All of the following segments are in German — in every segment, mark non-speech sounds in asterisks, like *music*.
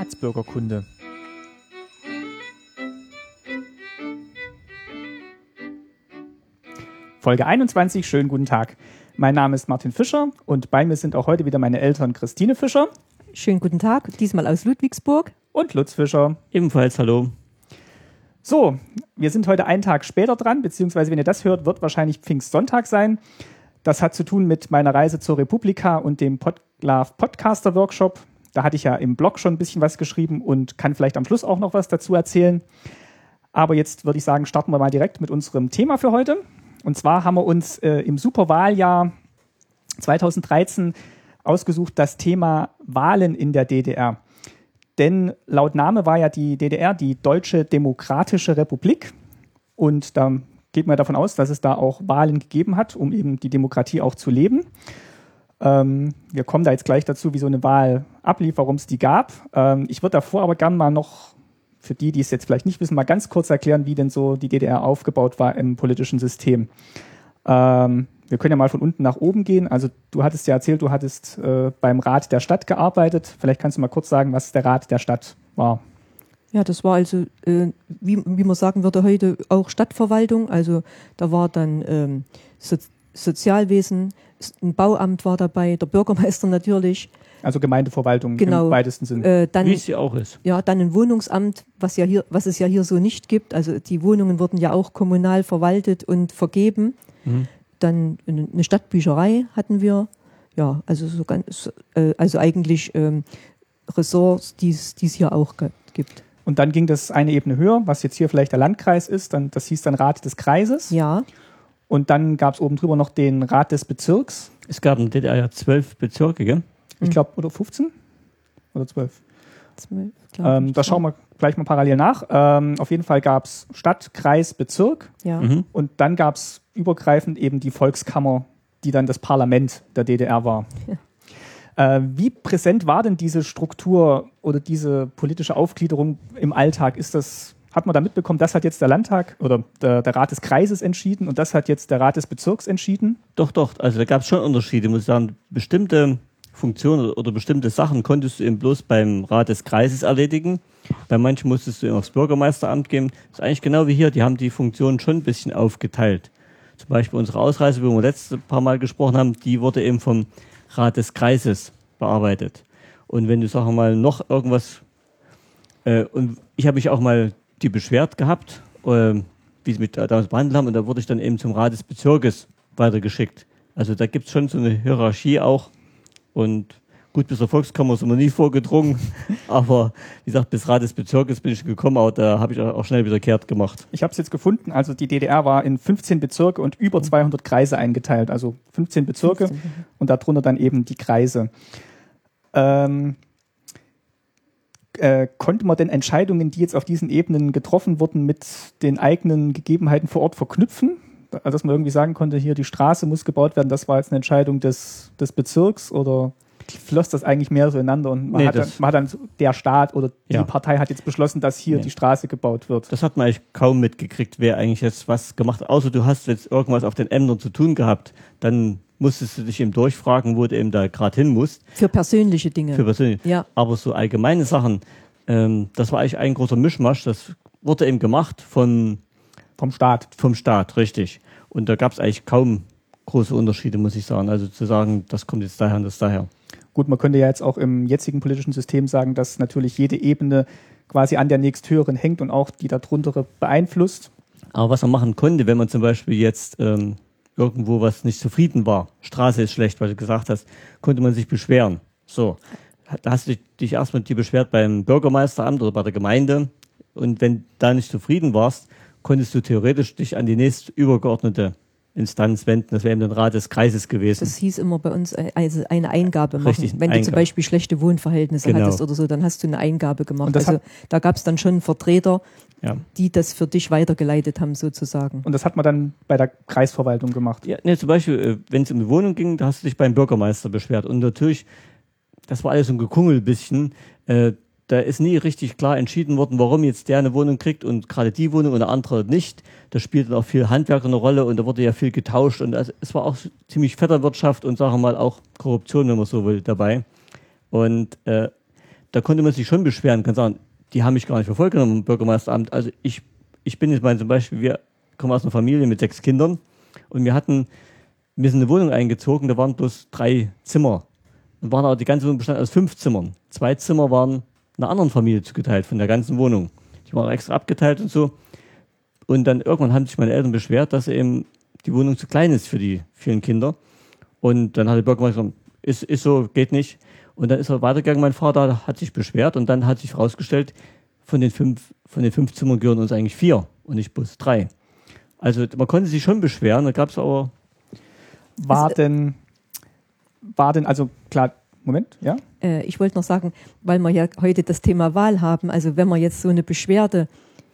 Staatsbürgerkunde. Folge 21, schönen guten Tag. Mein Name ist Martin Fischer und bei mir sind auch heute wieder meine Eltern Christine Fischer. Schönen guten Tag, diesmal aus Ludwigsburg. Und Lutz Fischer. Ebenfalls hallo. So, wir sind heute einen Tag später dran, beziehungsweise wenn ihr das hört, wird wahrscheinlich Pfingstsonntag sein. Das hat zu tun mit meiner Reise zur Republika und dem Podlove Podcaster Workshop. Da hatte ich ja im Blog schon ein bisschen was geschrieben und kann vielleicht am Schluss auch noch was dazu erzählen. Aber jetzt würde ich sagen, starten wir mal direkt mit unserem Thema für heute. Und zwar haben wir uns äh, im Superwahljahr 2013 ausgesucht das Thema Wahlen in der DDR. Denn laut Name war ja die DDR die Deutsche Demokratische Republik. Und da geht man davon aus, dass es da auch Wahlen gegeben hat, um eben die Demokratie auch zu leben. Ähm, wir kommen da jetzt gleich dazu, wie so eine Wahl ablief, warum es die gab. Ähm, ich würde davor aber gerne mal noch, für die, die es jetzt vielleicht nicht wissen, mal ganz kurz erklären, wie denn so die DDR aufgebaut war im politischen System. Ähm, wir können ja mal von unten nach oben gehen. Also du hattest ja erzählt, du hattest äh, beim Rat der Stadt gearbeitet. Vielleicht kannst du mal kurz sagen, was der Rat der Stadt war. Ja, das war also, äh, wie, wie man sagen würde heute, auch Stadtverwaltung. Also da war dann ähm, Sozialwesen, ein Bauamt war dabei, der Bürgermeister *laughs* natürlich. Also Gemeindeverwaltung genau, im weitesten Sinne. Äh, dann, Wie es ja auch ist. Ja, dann ein Wohnungsamt, was ja hier, was es ja hier so nicht gibt. Also die Wohnungen wurden ja auch kommunal verwaltet und vergeben. Mhm. Dann eine Stadtbücherei hatten wir. Ja, also so ganz, äh, also eigentlich ähm, Ressorts, die es hier auch gibt. Und dann ging das eine Ebene höher, was jetzt hier vielleicht der Landkreis ist, dann, das hieß dann Rat des Kreises. Ja. Und dann gab es oben drüber noch den Rat des Bezirks. Es gab in der DDR ja zwölf Bezirke, gell? Ich glaube, oder 15? Oder 12? 12 ähm, da schauen wir gleich mal parallel nach. Ähm, auf jeden Fall gab es Stadt, Kreis, Bezirk. Ja. Mhm. Und dann gab es übergreifend eben die Volkskammer, die dann das Parlament der DDR war. Ja. Äh, wie präsent war denn diese Struktur oder diese politische Aufgliederung im Alltag? Ist das, hat man da mitbekommen, das hat jetzt der Landtag oder der, der Rat des Kreises entschieden und das hat jetzt der Rat des Bezirks entschieden? Doch, doch. Also da gab es schon Unterschiede, muss ich sagen. Bestimmte Funktionen oder, bestimmte Sachen konntest du eben bloß beim Rat des Kreises erledigen. Bei manchen musstest du eben aufs Bürgermeisteramt gehen. Das ist eigentlich genau wie hier. Die haben die Funktionen schon ein bisschen aufgeteilt. Zum Beispiel unsere Ausreise, wo wir letzte paar Mal gesprochen haben, die wurde eben vom Rat des Kreises bearbeitet. Und wenn du, wir mal, noch irgendwas, äh, und ich habe mich auch mal die beschwert gehabt, äh, wie sie mich damals behandelt haben, und da wurde ich dann eben zum Rat des Bezirkes weitergeschickt. Also da gibt es schon so eine Hierarchie auch. Und Gut, bis zur Volkskammer sind wir nie vorgedrungen, *laughs* aber wie gesagt, bis Rat des Bezirkes bin ich gekommen, aber da habe ich auch schnell wieder kehrt gemacht. Ich habe es jetzt gefunden, also die DDR war in 15 Bezirke und über 200 Kreise eingeteilt, also 15 Bezirke 15. und darunter dann eben die Kreise. Ähm, äh, konnte man denn Entscheidungen, die jetzt auf diesen Ebenen getroffen wurden, mit den eigenen Gegebenheiten vor Ort verknüpfen? Also, dass man irgendwie sagen konnte, hier die Straße muss gebaut werden, das war jetzt eine Entscheidung des, des Bezirks oder floss das eigentlich mehr so ineinander und man, nee, hat, dann, man hat dann der Staat oder die ja. Partei hat jetzt beschlossen, dass hier nee. die Straße gebaut wird. Das hat man eigentlich kaum mitgekriegt, wer eigentlich jetzt was gemacht hat. Außer du hast jetzt irgendwas auf den Ämtern zu tun gehabt, dann musstest du dich eben durchfragen, wo du eben da gerade hin musst. Für persönliche Dinge. Für persönliche. Ja. Aber so allgemeine Sachen, ähm, das war eigentlich ein großer Mischmasch. Das wurde eben gemacht von vom Staat. Vom Staat, richtig. Und da gab es eigentlich kaum große Unterschiede, muss ich sagen. Also zu sagen, das kommt jetzt daher und das daher. Gut, man könnte ja jetzt auch im jetzigen politischen System sagen, dass natürlich jede Ebene quasi an der nächsthöheren hängt und auch die darunter beeinflusst. Aber was man machen konnte, wenn man zum Beispiel jetzt ähm, irgendwo was nicht zufrieden war, Straße ist schlecht, weil du gesagt hast, konnte man sich beschweren. So, da hast du dich erstmal die beschwert beim Bürgermeisteramt oder bei der Gemeinde. Und wenn da nicht zufrieden warst, konntest du theoretisch dich an die nächst übergeordnete Instanz wenden. Das wäre eben der Rat des Kreises gewesen. Das hieß immer bei uns äh, also eine Eingabe machen. Richtig, Wenn Eingabe. du zum Beispiel schlechte Wohnverhältnisse genau. hattest oder so, dann hast du eine Eingabe gemacht. Also da gab es dann schon Vertreter, ja. die das für dich weitergeleitet haben sozusagen. Und das hat man dann bei der Kreisverwaltung gemacht? Ja, ne, zum Beispiel, äh, wenn es um die Wohnung ging, da hast du dich beim Bürgermeister beschwert. Und natürlich, das war alles so ein Gekungel bisschen. Äh, da ist nie richtig klar entschieden worden, warum jetzt der eine Wohnung kriegt und gerade die Wohnung und der andere nicht. Da spielte auch viel Handwerk eine Rolle und da wurde ja viel getauscht und es war auch ziemlich Vetterwirtschaft und sagen wir mal auch Korruption, wenn man so will, dabei. Und äh, da konnte man sich schon beschweren, kann sagen, die haben mich gar nicht genommen im Bürgermeisteramt. Also ich, ich bin jetzt mal zum Beispiel, wir kommen aus einer Familie mit sechs Kindern und wir hatten, wir sind in eine Wohnung eingezogen, da waren bloß drei Zimmer. Dann waren aber die ganze Wohnung bestand aus fünf Zimmern. Zwei Zimmer waren einer anderen Familie zugeteilt von der ganzen Wohnung. Die waren extra abgeteilt und so. Und dann irgendwann haben sich meine Eltern beschwert, dass eben die Wohnung zu klein ist für die vielen Kinder. Und dann hat der Bürgermeister gesagt, ist, ist so, geht nicht. Und dann ist er weitergegangen, mein Vater hat sich beschwert und dann hat sich herausgestellt, von den fünf, von den fünf Zimmern gehören uns eigentlich vier und nicht bloß drei. Also man konnte sich schon beschweren, da gab es aber. War denn, war denn, also klar, Moment, ja? Äh, ich wollte noch sagen, weil wir ja heute das Thema Wahl haben, also wenn man jetzt so eine Beschwerde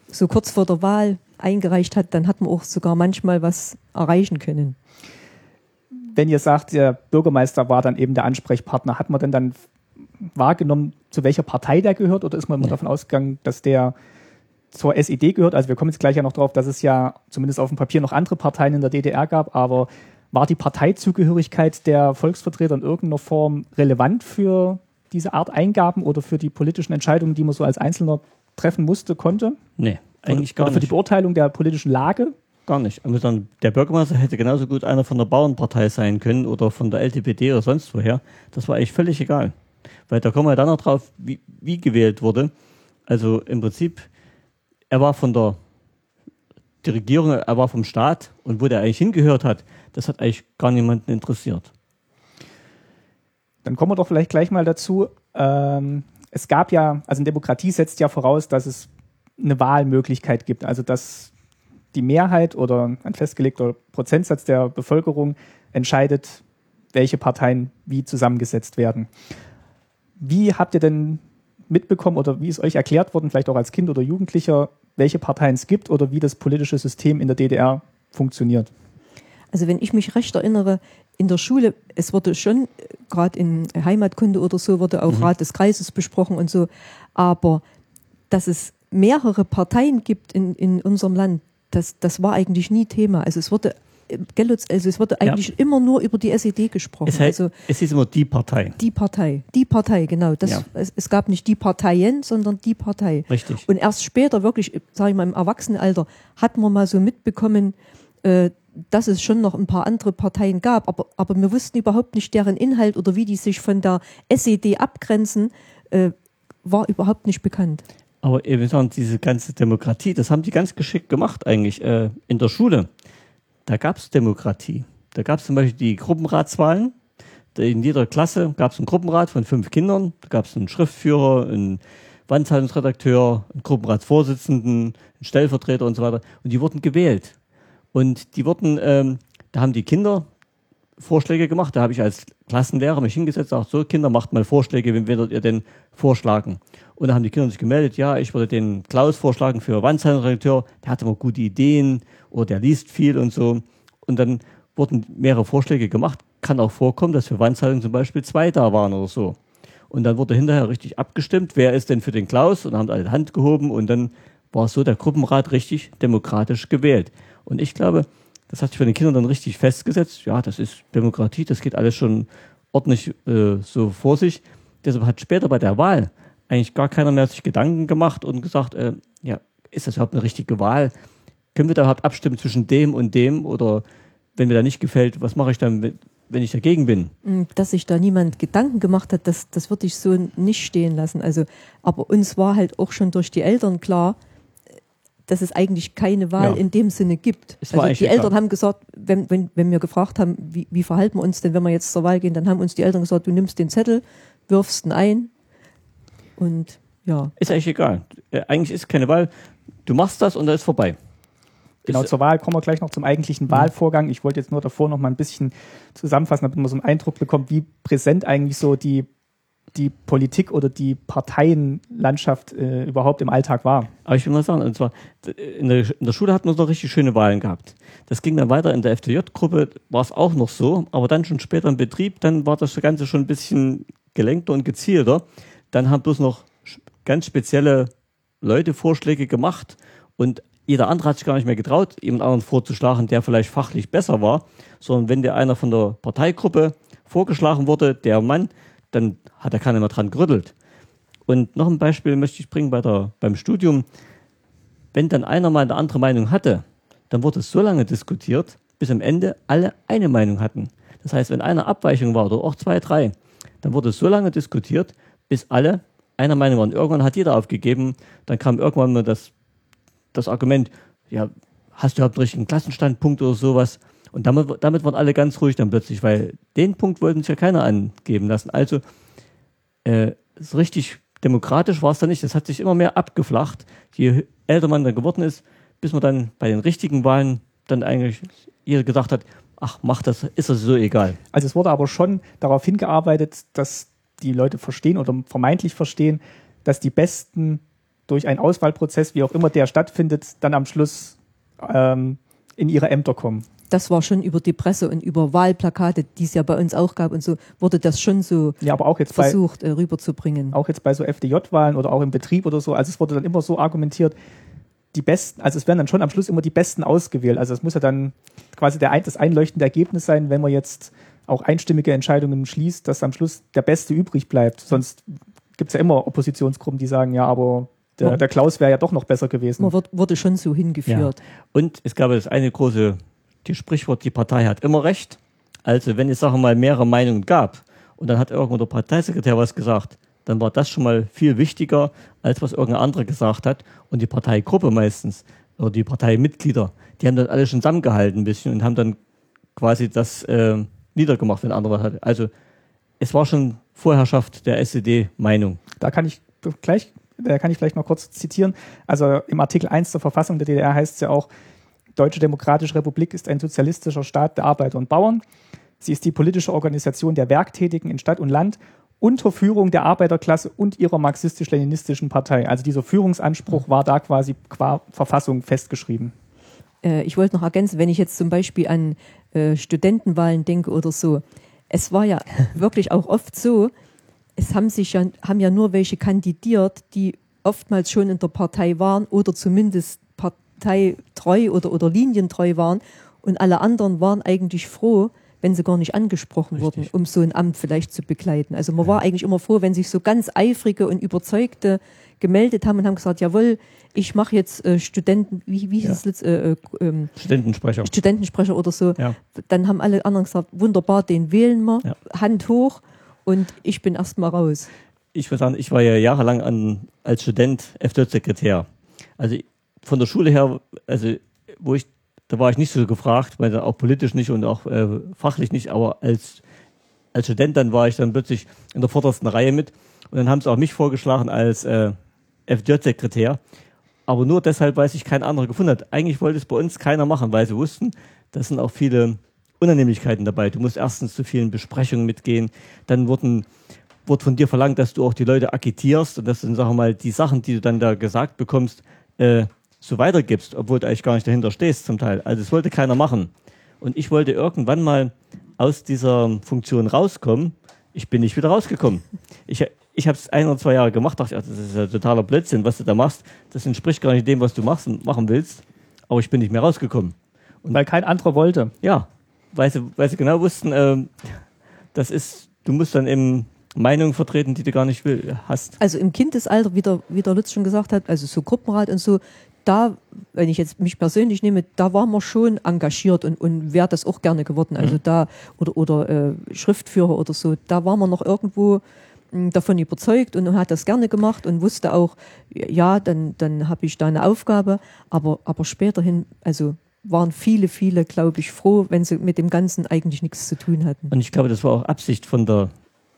so kurz vor der Wahl eingereicht hat, dann hat man auch sogar manchmal was erreichen können. Wenn ihr sagt, der Bürgermeister war dann eben der Ansprechpartner, hat man denn dann wahrgenommen, zu welcher Partei der gehört oder ist man immer ja. davon ausgegangen, dass der zur SED gehört? Also wir kommen jetzt gleich ja noch drauf, dass es ja zumindest auf dem Papier noch andere Parteien in der DDR gab, aber war die Parteizugehörigkeit der Volksvertreter in irgendeiner Form relevant für diese Art Eingaben oder für die politischen Entscheidungen, die man so als Einzelner treffen musste, konnte? Nee, eigentlich gar oder für nicht. die Beurteilung der politischen Lage? Gar nicht. Also der Bürgermeister hätte genauso gut einer von der Bauernpartei sein können oder von der LTPD oder sonst woher. Das war eigentlich völlig egal. Weil da kommen wir dann noch drauf, wie, wie gewählt wurde. Also im Prinzip, er war von der die Regierung, er war vom Staat und wo der eigentlich hingehört hat, das hat eigentlich gar niemanden interessiert. Dann kommen wir doch vielleicht gleich mal dazu. Ähm, es gab ja, also eine Demokratie setzt ja voraus, dass es eine Wahlmöglichkeit gibt. Also dass die Mehrheit oder ein festgelegter Prozentsatz der Bevölkerung entscheidet, welche Parteien wie zusammengesetzt werden. Wie habt ihr denn mitbekommen oder wie ist euch erklärt worden, vielleicht auch als Kind oder Jugendlicher, welche Parteien es gibt oder wie das politische System in der DDR funktioniert? Also wenn ich mich recht erinnere, in der Schule, es wurde schon, äh, gerade in Heimatkunde oder so, wurde auch mhm. Rat des Kreises besprochen und so, aber dass es mehrere Parteien gibt in, in unserem Land, das, das war eigentlich nie Thema. Also es wurde also es wurde eigentlich ja. immer nur über die SED gesprochen. Es, heißt, also es ist immer die Partei. Die Partei, die Partei, genau. Das, ja. es, es, gab nicht die Parteien, sondern die Partei. Richtig. Und erst später, wirklich, sage ich mal, im Erwachsenenalter, hat man mal so mitbekommen, äh, dass es schon noch ein paar andere Parteien gab, aber, aber wir wussten überhaupt nicht deren Inhalt oder wie die sich von der SED abgrenzen, äh, war überhaupt nicht bekannt. Aber sagen, diese ganze Demokratie, das haben die ganz geschickt gemacht eigentlich äh, in der Schule da gab es Demokratie. Da gab es zum Beispiel die Gruppenratswahlen. In jeder Klasse gab es einen Gruppenrat von fünf Kindern. Da gab es einen Schriftführer, einen Wandzeitungsredakteur, einen Gruppenratsvorsitzenden, einen Stellvertreter und so weiter. Und die wurden gewählt. Und die wurden, ähm, da haben die Kinder Vorschläge gemacht. Da habe ich als Klassenlehrer mich hingesetzt und gesagt, so Kinder, macht mal Vorschläge, wen werdet ihr denn vorschlagen? Und da haben die Kinder sich gemeldet, ja, ich würde den Klaus vorschlagen für Wandzeitungsredakteur, der hat immer gute Ideen oder der liest viel und so. Und dann wurden mehrere Vorschläge gemacht. Kann auch vorkommen, dass für Wandzeitung zum Beispiel zwei da waren oder so. Und dann wurde hinterher richtig abgestimmt, wer ist denn für den Klaus? Und dann haben alle Hand gehoben und dann war so der Gruppenrat richtig demokratisch gewählt. Und ich glaube, das hat sich für den Kindern dann richtig festgesetzt. Ja, das ist Demokratie, das geht alles schon ordentlich äh, so vor sich. Deshalb hat später bei der Wahl eigentlich gar keiner mehr sich Gedanken gemacht und gesagt, äh, ja, ist das überhaupt eine richtige Wahl? Können wir da überhaupt abstimmen zwischen dem und dem? Oder wenn mir da nicht gefällt, was mache ich dann, wenn ich dagegen bin? Mm, dass sich da niemand Gedanken gemacht hat, das, das würde ich so nicht stehen lassen. Also, aber uns war halt auch schon durch die Eltern klar, dass es eigentlich keine Wahl ja. in dem Sinne gibt. Es also die Eltern klar. haben gesagt, wenn, wenn, wenn wir gefragt haben, wie, wie verhalten wir uns denn, wenn wir jetzt zur Wahl gehen, dann haben uns die Eltern gesagt, du nimmst den Zettel, wirfst ihn ein, und ja. Ist eigentlich egal. Äh, eigentlich ist keine Wahl. Du machst das und da ist vorbei. Genau, zur Wahl kommen wir gleich noch zum eigentlichen Wahlvorgang. Ich wollte jetzt nur davor noch mal ein bisschen zusammenfassen, damit man so einen Eindruck bekommt, wie präsent eigentlich so die, die Politik oder die Parteienlandschaft äh, überhaupt im Alltag war. Aber ich will mal sagen, und zwar in der, in der Schule hatten wir noch richtig schöne Wahlen gehabt. Das ging dann weiter in der FDJ-Gruppe, war es auch noch so, aber dann schon später im Betrieb, dann war das Ganze schon ein bisschen gelenkter und gezielter. Dann haben bloß noch ganz spezielle Leute Vorschläge gemacht und jeder andere hat sich gar nicht mehr getraut, jemand anderen vorzuschlagen, der vielleicht fachlich besser war, sondern wenn der einer von der Parteigruppe vorgeschlagen wurde, der Mann, dann hat er keiner mehr dran gerüttelt. Und noch ein Beispiel möchte ich bringen bei der, beim Studium. Wenn dann einer mal eine andere Meinung hatte, dann wurde es so lange diskutiert, bis am Ende alle eine Meinung hatten. Das heißt, wenn eine Abweichung war oder auch zwei, drei, dann wurde es so lange diskutiert, bis alle einer Meinung waren. Irgendwann hat jeder aufgegeben, dann kam irgendwann mal das, das Argument, ja, hast du überhaupt einen richtigen Klassenstandpunkt oder sowas? Und damit, damit waren alle ganz ruhig dann plötzlich, weil den Punkt wollten sich ja keiner angeben lassen. Also äh, so richtig demokratisch war es dann nicht. Das hat sich immer mehr abgeflacht, je älter man dann geworden ist, bis man dann bei den richtigen Wahlen dann eigentlich jeder gesagt hat, ach, mach das, ist das so egal. Also es wurde aber schon darauf hingearbeitet, dass die Leute verstehen oder vermeintlich verstehen, dass die Besten durch einen Auswahlprozess, wie auch immer der stattfindet, dann am Schluss ähm, in ihre Ämter kommen. Das war schon über die Presse und über Wahlplakate, die es ja bei uns auch gab und so, wurde das schon so ja, aber auch jetzt versucht bei, äh, rüberzubringen. Auch jetzt bei so FDJ-Wahlen oder auch im Betrieb oder so. Also es wurde dann immer so argumentiert, die Besten, also es werden dann schon am Schluss immer die Besten ausgewählt. Also es muss ja dann quasi der, das einleuchtende Ergebnis sein, wenn man jetzt auch einstimmige Entscheidungen schließt, dass am Schluss der Beste übrig bleibt. Sonst gibt es ja immer Oppositionsgruppen, die sagen, ja, aber der, der Klaus wäre ja doch noch besser gewesen. Man wird, wurde schon so hingeführt. Ja. Und es gab das eine große, die Sprichwort, die Partei hat immer recht. Also wenn es, sagen mal, mehrere Meinungen gab und dann hat irgendwo der Parteisekretär was gesagt, dann war das schon mal viel wichtiger, als was irgendein anderer gesagt hat. Und die Parteigruppe meistens, oder die Parteimitglieder, die haben dann alle schon zusammengehalten ein bisschen und haben dann quasi das äh, niedergemacht, wenn andere hatte. Also es war schon Vorherrschaft der SED-Meinung. Da kann ich gleich, da kann ich vielleicht mal kurz zitieren. Also im Artikel 1 der Verfassung der DDR heißt es ja auch, Deutsche Demokratische Republik ist ein sozialistischer Staat der Arbeiter und Bauern. Sie ist die politische Organisation der Werktätigen in Stadt und Land unter Führung der Arbeiterklasse und ihrer marxistisch-leninistischen Partei. Also dieser Führungsanspruch war da quasi qua Verfassung festgeschrieben. Äh, ich wollte noch ergänzen, wenn ich jetzt zum Beispiel an äh, Studentenwahlen denke oder so, es war ja *laughs* wirklich auch oft so, es haben sich ja, haben ja nur welche kandidiert, die oftmals schon in der Partei waren oder zumindest parteitreu oder, oder linientreu waren und alle anderen waren eigentlich froh, wenn sie gar nicht angesprochen Richtig. wurden, um so ein Amt vielleicht zu begleiten. Also man ja. war eigentlich immer froh, wenn sich so ganz eifrige und überzeugte gemeldet haben und haben gesagt, jawohl, ich mache jetzt äh, Studenten, wie, wie hieß ja. es? Äh, äh, ähm, Studentensprecher. Studentensprecher oder so. Ja. Dann haben alle anderen gesagt, wunderbar, den wählen wir. Hand hoch und ich bin erstmal raus. Ich würde sagen, ich war ja jahrelang an, als Student FDJ-Sekretär. Also von der Schule her, also wo ich da war ich nicht so gefragt, weil auch politisch nicht und auch äh, fachlich nicht, aber als, als Student dann war ich dann plötzlich in der vordersten Reihe mit und dann haben sie auch mich vorgeschlagen als äh, FJ-Sekretär. Aber nur deshalb, weil sich kein anderer gefunden hat. Eigentlich wollte es bei uns keiner machen, weil sie wussten, das sind auch viele Unannehmlichkeiten dabei. Du musst erstens zu vielen Besprechungen mitgehen, dann wurden wurde von dir verlangt, dass du auch die Leute agitierst und dass dann, sagen wir mal, die Sachen, die du dann da gesagt bekommst, äh, so weitergibst, obwohl du eigentlich gar nicht dahinter stehst zum Teil. Also das wollte keiner machen. Und ich wollte irgendwann mal aus dieser Funktion rauskommen. Ich bin nicht wieder rausgekommen. Ich, ich habe es ein oder zwei Jahre gemacht, dachte, das ist ja totaler Blödsinn, was du da machst. Das entspricht gar nicht dem, was du machst und machen willst. Aber ich bin nicht mehr rausgekommen. Und weil kein anderer wollte. Ja, weil sie, weil sie genau wussten, äh, das ist, du musst dann eben Meinungen vertreten, die du gar nicht will, hast. Also im Kindesalter, wie der, wie der Lutz schon gesagt hat, also so Gruppenrat und so, da, wenn ich jetzt mich persönlich nehme, da war man schon engagiert und, und wäre das auch gerne geworden. Also mhm. da, oder, oder äh, Schriftführer oder so, da war man noch irgendwo mh, hm, davon überzeugt und hat das gerne gemacht und wusste auch, ja, dann, dann habe ich da eine Aufgabe. Aber, aber späterhin, also waren viele, viele, glaube ich, froh, wenn sie mit dem Ganzen eigentlich nichts zu tun hatten. Und ich glaube, das war auch Absicht von der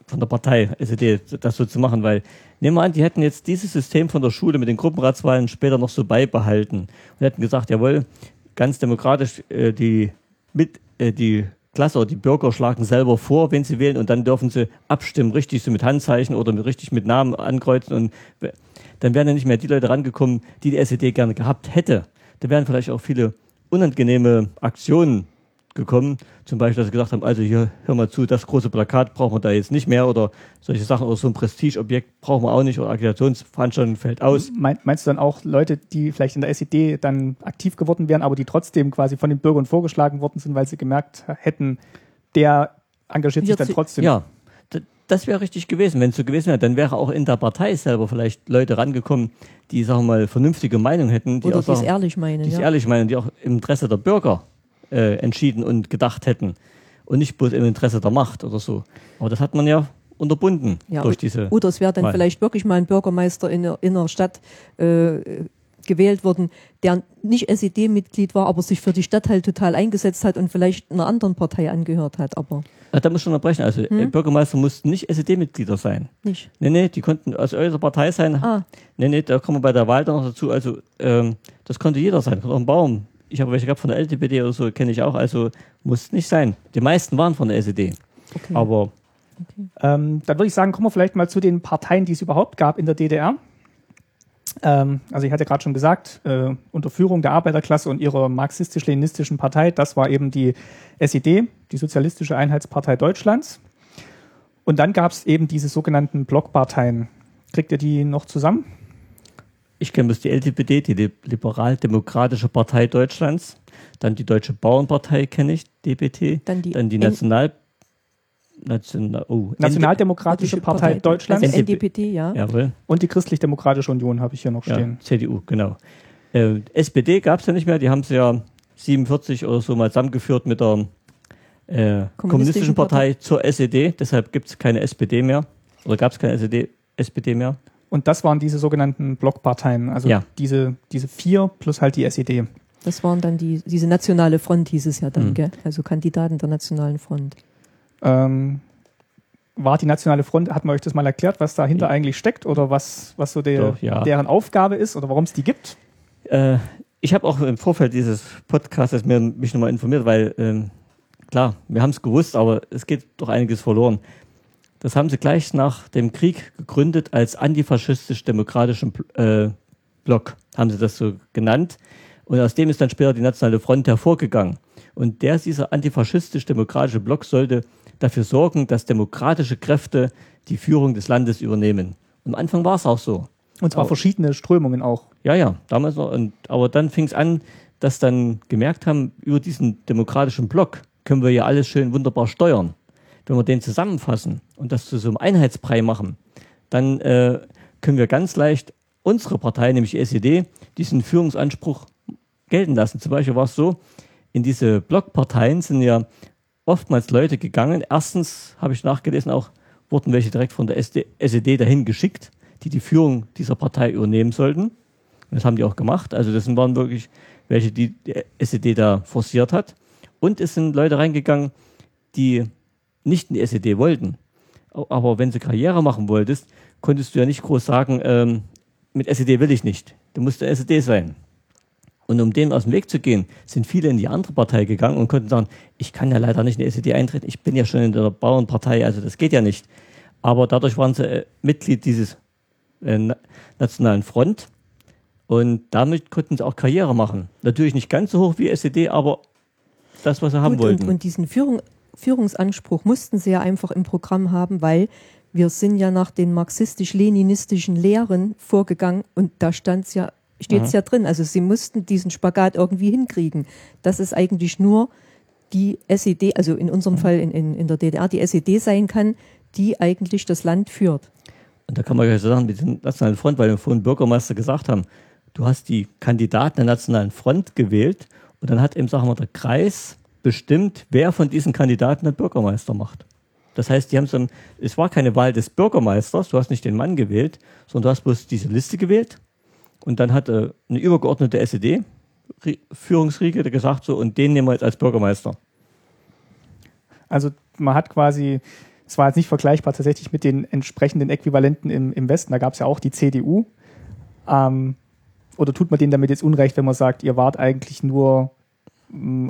von der Partei, SED, das so zu machen, weil nehmen wir an, die hätten jetzt dieses System von der Schule mit den Gruppenratswahlen später noch so beibehalten und hätten gesagt, jawohl, ganz demokratisch äh, die mit äh, die Klasse oder die Bürger schlagen selber vor, wenn sie wählen und dann dürfen sie abstimmen, richtig so mit Handzeichen oder mit, richtig mit Namen ankreuzen und dann wären ja nicht mehr die Leute rangekommen, die die SED gerne gehabt hätte. Da wären vielleicht auch viele unangenehme Aktionen gekommen. Zum Beispiel, dass sie gesagt haben, also hier, hör mal zu, das große Plakat brauchen wir da jetzt nicht mehr oder solche Sachen oder so ein Prestigeobjekt brauchen wir auch nicht oder Agitationsveranstaltung fällt aus. Meinst du dann auch Leute, die vielleicht in der SED dann aktiv geworden wären, aber die trotzdem quasi von den Bürgern vorgeschlagen worden sind, weil sie gemerkt hätten, der engagiert sich dann trotzdem? Ja, das wäre richtig gewesen. Wenn es so gewesen wäre, dann wäre auch in der Partei selber vielleicht Leute rangekommen, die, sagen wir mal, vernünftige Meinung hätten. Die Oder auch die es ehrlich meinen. die es ja. ehrlich meinen, die auch im Interesse der Bürger äh, entschieden und gedacht hätten. Und nicht bloß im Interesse der Macht oder so. Aber das hat man ja unterbunden Ja, durch diese. Oder es wäre dann Wahl. vielleicht wirklich mal ein Bürgermeister in der, in der Stadt äh, gewählt worden, der nicht SED-Mitglied war, aber sich für die Stadt halt total eingesetzt hat und vielleicht einer anderen Partei angehört hat, aber Ah, da muss schon unterbrechen. Also Hm? äh, Bürgermeister mussten nicht SED-Mitglieder sein. nicht. Nee, nee, die konnten aus eurer Partei sein. Ah. Nee, nee, da kommen wir bei der Wahl dann noch dazu. Also, ähm, das konnte jeder sein, konnte auch ein Baum. Ich habe welche gehabt von der LTPD oder so, kenne ich auch. Also, muss nicht sein. Die meisten waren von der SED. Okay. Aber Ähm, dann würde ich sagen, kommen wir vielleicht mal zu den Parteien, die es überhaupt gab in der DDR. Ähm, also ich hatte gerade schon gesagt, äh, unter Führung der Arbeiterklasse und ihrer marxistisch-leninistischen Partei, das war eben die SED, die Sozialistische Einheitspartei Deutschlands. Und dann gab es eben diese sogenannten Blockparteien. Kriegt ihr die noch zusammen? Ich kenne bloß die LTPD, die Li- Liberal-Demokratische Partei Deutschlands. Dann die Deutsche Bauernpartei kenne ich, DPT. Dann die dann die National... National oh, Nationaldemokratische Partei, Deutschlands Also NDP. NDPD, ja. Jawohl. und die Christlich-Demokratische Union habe ich hier noch Ja, stehen. CDU, genau. Äh, SPD gab es ja nicht mehr, die haben sie ja 47 oder so mal zusammengeführt mit der äh, Kommunistischen Partei, zur SED, deshalb gibt es keine SPD mehr. Oder gab es keine SED, SPD mehr. Und das waren diese sogenannten Blockparteien, also Ja. diese, diese vier plus halt die SED. Das waren dann die, diese nationale Front, hieß es ja dann, Mhm. gell? Also Kandidaten der nationalen Front. Ähm, war die Nationale Front, hat man euch das mal erklärt, was dahinter Ja. eigentlich steckt oder was, was so der, Doch, ja. deren Aufgabe ist oder warum es die gibt? Äh, ich habe auch im Vorfeld dieses Podcasts mir, mich nochmal informiert, weil ähm, klar, wir haben es gewusst, aber es geht doch einiges verloren. Das haben sie gleich nach dem Krieg gegründet als antifaschistisch-demokratischen äh, Block, haben sie das so genannt. Und aus dem ist dann später die Nationale Front hervorgegangen. Und der, dieser antifaschistisch-demokratische Block sollte dafür sorgen, dass demokratische Kräfte die Führung des Landes übernehmen. Am Anfang war es auch so. Und zwar Aber- verschiedene Strömungen auch. Ja, ja, damals noch. Und, aber dann fing es an, dass dann gemerkt haben, über diesen demokratischen Block können wir ja alles schön wunderbar steuern. Wenn wir den zusammenfassen und das zu so einem Einheitsbrei machen, dann äh, können wir ganz leicht unsere Partei, nämlich die SED, diesen Führungsanspruch gelten lassen. Zum Beispiel war es so, in diese Blockparteien sind ja oftmals Leute gegangen. Erstens habe ich nachgelesen, auch wurden welche direkt von der SD, SED dahin geschickt, die die Führung dieser Partei übernehmen sollten. Das haben die auch gemacht. Also das waren wirklich welche, die die SED da forciert hat. Und es sind Leute reingegangen, die nicht in die SED wollten. Aber wenn du Karriere machen wolltest, konntest du ja nicht groß sagen, ähm, mit SED will ich nicht. Du musst der SED sein. Und um dem aus dem Weg zu gehen, sind viele in die andere Partei gegangen und konnten sagen, ich kann ja leider nicht in die SED eintreten, ich bin ja schon in der Bauernpartei, also das geht ja nicht. Aber dadurch waren sie äh, Mitglied dieses äh, Na- Nationalen Front und damit konnten sie auch Karriere machen. Natürlich nicht ganz so hoch wie SED, aber das, was sie haben wollten. und, und diesen Führung, Führungsanspruch mussten sie ja einfach im Programm haben, weil wir sind ja nach den marxistisch-leninistischen Lehren vorgegangen und da stand's ja, steht's ja drin. Also sie mussten diesen Spagat irgendwie hinkriegen. Das ist eigentlich nur die SED, also in unserem Fall in, in, in der DDR, die SED sein kann, die eigentlich das Land führt. Und da kann man ja so sagen, mit dem Nationalen Front, weil wir vorhin Bürgermeister gesagt haben, du hast die Kandidaten der Nationalen Front gewählt und dann hat eben, sagen wir, der Kreis bestimmt, wer von diesen Kandidaten den Bürgermeister macht. Das heißt, die haben so, ein- es war keine Wahl des Bürgermeisters, du hast nicht den Mann gewählt, sondern du hast bloß diese Liste gewählt und dann hat äh, eine übergeordnete SED-Führungsriege gesagt so, und den nehmen wir jetzt als Bürgermeister. Also man hat quasi, es war jetzt nicht vergleichbar tatsächlich mit den entsprechenden Äquivalenten im, im Westen, da gab es ja auch die CDU. Ähm, oder tut man denen damit jetzt Unrecht, wenn man sagt, ihr wart eigentlich nur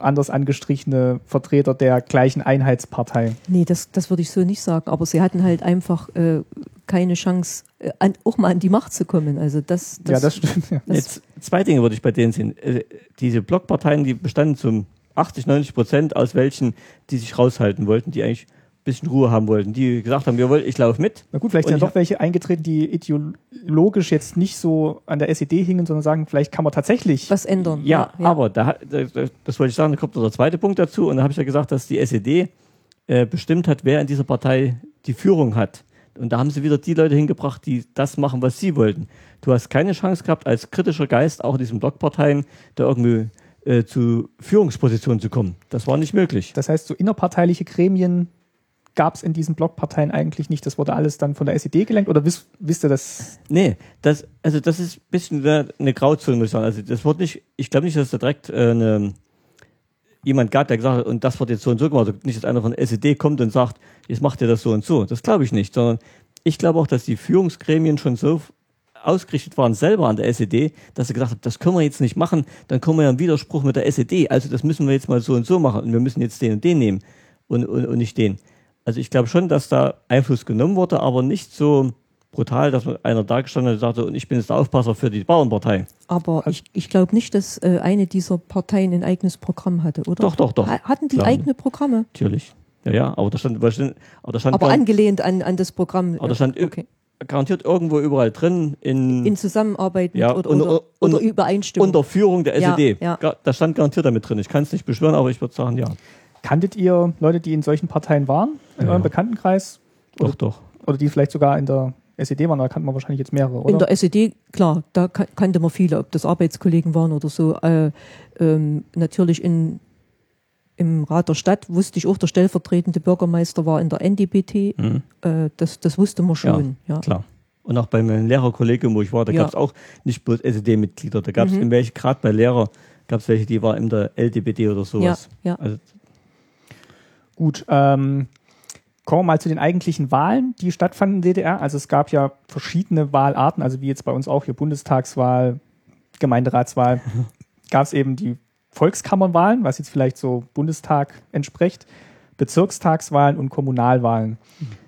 anders angestrichene Vertreter der gleichen Einheitspartei? Nee, das, das würde ich so nicht sagen. Aber sie hatten halt einfach äh, keine Chance, äh, an, auch mal an die Macht zu kommen. Also das, das, ja, das stimmt. Ja. Das- Jetzt zwei Dinge würde ich bei denen sehen. Äh, Diese Blockparteien, die bestanden zum 80, 90 Prozent aus welchen, die sich raushalten wollten, die eigentlich bisschen Ruhe haben wollten, die gesagt haben, wir wollen, ich laufe mit. Na gut, vielleicht Und sind ja doch welche eingetreten, die ideologisch jetzt nicht so an der SED hingen, sondern sagen, vielleicht kann man tatsächlich. was ändern. Ja, aber da, da, das wollte ich sagen, da kommt noch der zweite Punkt dazu. Und da habe ich ja gesagt, dass die SED äh, bestimmt hat, wer in dieser Partei die Führung hat. Und da haben sie wieder die Leute hingebracht, die das machen, was sie wollten. Du hast keine Chance gehabt, als kritischer Geist auch in diesen Blockparteien da irgendwie äh, zu Führungspositionen zu kommen. Das war nicht möglich. Das heißt, so innerparteiliche Gremien gab es in diesen Blockparteien eigentlich nicht. Das wurde alles dann von der SED gelenkt oder wisst, wisst ihr das? Nee, das, also das ist ein bisschen eine Grauzone, muss ich sagen. Also das wurde nicht, ich glaube nicht, dass da direkt äh, eine, jemand gab, der gesagt hat, und das wird jetzt so und so gemacht. Also nicht, dass einer von der SED kommt und sagt, jetzt macht ihr das so und so. Das glaube ich nicht, sondern ich glaube auch, dass die Führungsgremien schon so ausgerichtet waren selber an der SED, dass sie gesagt haben, das können wir jetzt nicht machen, dann kommen wir ja im Widerspruch mit der SED. Also das müssen wir jetzt mal so und so machen und wir müssen jetzt den und den nehmen und, und, und nicht den. Also ich glaube schon, dass da Einfluss genommen wurde, aber nicht so brutal, dass einer da gestanden hat und sagte, und ich bin jetzt der Aufpasser für die Bauernpartei. Aber ich, ich glaube nicht, dass äh, eine dieser Parteien ein eigenes Programm hatte, oder? Doch, doch, doch. Ha- Hatten die Klar. eigene Programme? Natürlich. Ja, ja, aber da stand, aber da stand, aber stand, angelehnt an, an das Programm. aber da stand äh, okay. garantiert irgendwo überall drin in, In Zusammenarbeit mit Ja, oder, und- oder, und- oder Übereinstimmung. unter Führung der Ja, SED. ja. Da stand garantiert damit drin. Ich kann es nicht beschwören, aber ich würde sagen, ja. Kanntet ihr Leute, die in solchen Parteien waren, in Ja. eurem Bekanntenkreis? Doch, doch. Oder die vielleicht sogar in der SED waren? Da kannte man wahrscheinlich jetzt mehrere, oder? In der SED, klar, da kan- kannte man viele, ob das Arbeitskollegen waren oder so. Äh, ähm, natürlich in, im Rat der Stadt wusste ich auch, der stellvertretende Bürgermeister war in der NDBT. Mhm. Äh, das, das wusste man schon. Ja, Klar. Und auch bei meinem Lehrerkollegium, wo ich war, da Ja. gab es auch nicht bloß SED-Mitglieder. Da gab es Mhm. in welche, gerade bei Lehrer, gab es welche, die waren in der LDBD oder ja, sowas. ja. Also, Gut, ähm, kommen wir mal zu den eigentlichen Wahlen, die stattfanden in der DDR. Also es gab ja verschiedene Wahlarten, also wie jetzt bei uns auch hier Bundestagswahl, Gemeinderatswahl, *laughs* gab es eben die Volkskammerwahlen, was jetzt vielleicht so Bundestag entspricht, Bezirkstagswahlen und Kommunalwahlen.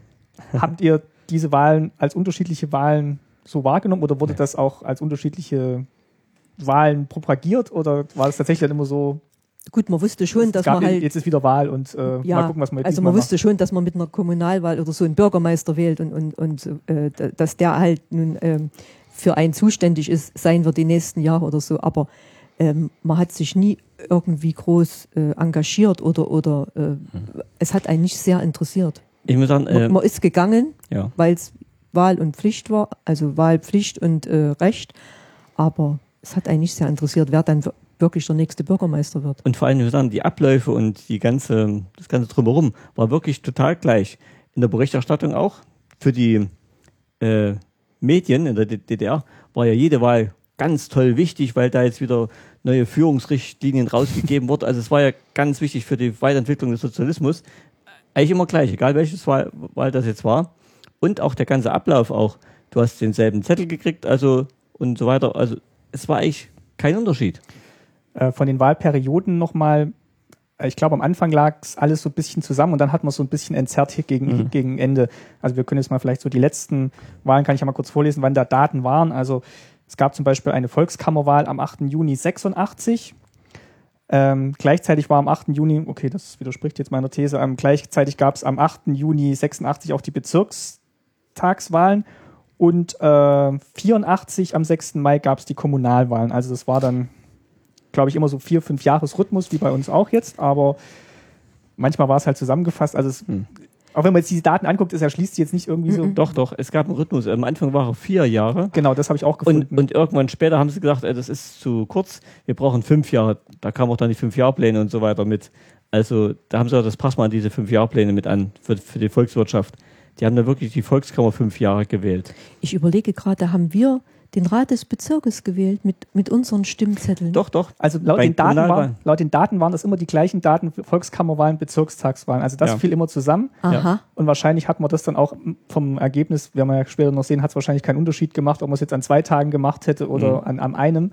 *laughs* Habt ihr diese Wahlen als unterschiedliche Wahlen so wahrgenommen oder wurde das auch als unterschiedliche Wahlen propagiert oder war das tatsächlich dann immer so, Gut, man wusste schon, es dass man halt. jetzt ist wieder Wahl und äh, Ja, mal gucken, was man jetzt also man macht. wusste schon, dass man mit einer Kommunalwahl oder so einen Bürgermeister wählt und, und, und äh, da- dass der halt nun ähm, für einen zuständig ist, sein wird die nächsten Jahre oder so. Aber ähm, man hat sich nie irgendwie groß äh, engagiert oder, oder äh, es hat einen nicht sehr interessiert. ich muss sagen, äh, Man, man ist gegangen, ja. weil es Wahl und Pflicht war, also Wahlpflicht und äh, Recht, aber es hat einen nicht sehr interessiert, wer dann wirklich der nächste Bürgermeister wird. Und vor allem, muss sagen, die Abläufe und die ganze, das ganze Drumherum war wirklich total gleich. In der Berichterstattung auch. Für die äh, Medien in der DDR war ja jede Wahl ganz toll wichtig, weil da jetzt wieder neue Führungsrichtlinien rausgegeben wurden. Also es war ja ganz wichtig für die Weiterentwicklung des Sozialismus. Eigentlich immer gleich, egal welches Wahl, Wahl das jetzt war. Und auch der ganze Ablauf auch. Du hast denselben Zettel gekriegt, also und so weiter. Also es war eigentlich kein Unterschied. Äh, von den Wahlperioden nochmal, äh, ich glaube, am Anfang lag es alles so ein bisschen zusammen und dann hat man so ein bisschen entzerrt hier gegen, Mhm. gegen Ende. Also wir können jetzt mal vielleicht so die letzten Wahlen, kann ich ja mal kurz vorlesen, wann da Daten waren. Also es gab zum Beispiel eine Volkskammerwahl am 8. Juni 86. Ähm, gleichzeitig war am 8. Juni, okay, das widerspricht jetzt meiner These, ähm, gleichzeitig gab es am 8. Juni 86 auch die Bezirkstagswahlen und äh, 84 am 6. Mai gab es die Kommunalwahlen. Also das war dann glaube ich, immer so vier, fünf Jahresrhythmus, wie bei uns auch jetzt, aber manchmal war es halt zusammengefasst. Also es, Hm. auch wenn man jetzt diese Daten anguckt, ist erschließt sie jetzt nicht irgendwie so. Doch, doch, es gab einen Rhythmus. Am Anfang war er vier Jahre. Genau, das habe ich auch gefunden. Und, und irgendwann später haben sie gesagt, äh, das ist zu kurz, wir brauchen fünf Jahre. Da kamen auch dann die Fünf-Jahr-Pläne und so weiter mit. Also da haben sie gesagt, das passt mal an diese Fünf-Jahr-Pläne mit an für, für die Volkswirtschaft. Die haben da wirklich die Volkskammer fünf Jahre gewählt. Ich überlege gerade, da haben wir den Rat des Bezirkes gewählt mit, mit unseren Stimmzetteln. Doch, doch. also laut bei den, Daten waren, laut den Daten waren das immer die gleichen Daten Volkskammerwahlen, Bezirkstagswahlen. Also das Ja. fiel immer zusammen. Aha. Und wahrscheinlich hat man das dann auch vom Ergebnis, werden wir ja später noch sehen, hat es wahrscheinlich keinen Unterschied gemacht, ob man es jetzt an zwei Tagen gemacht hätte oder Mhm. an, an einem.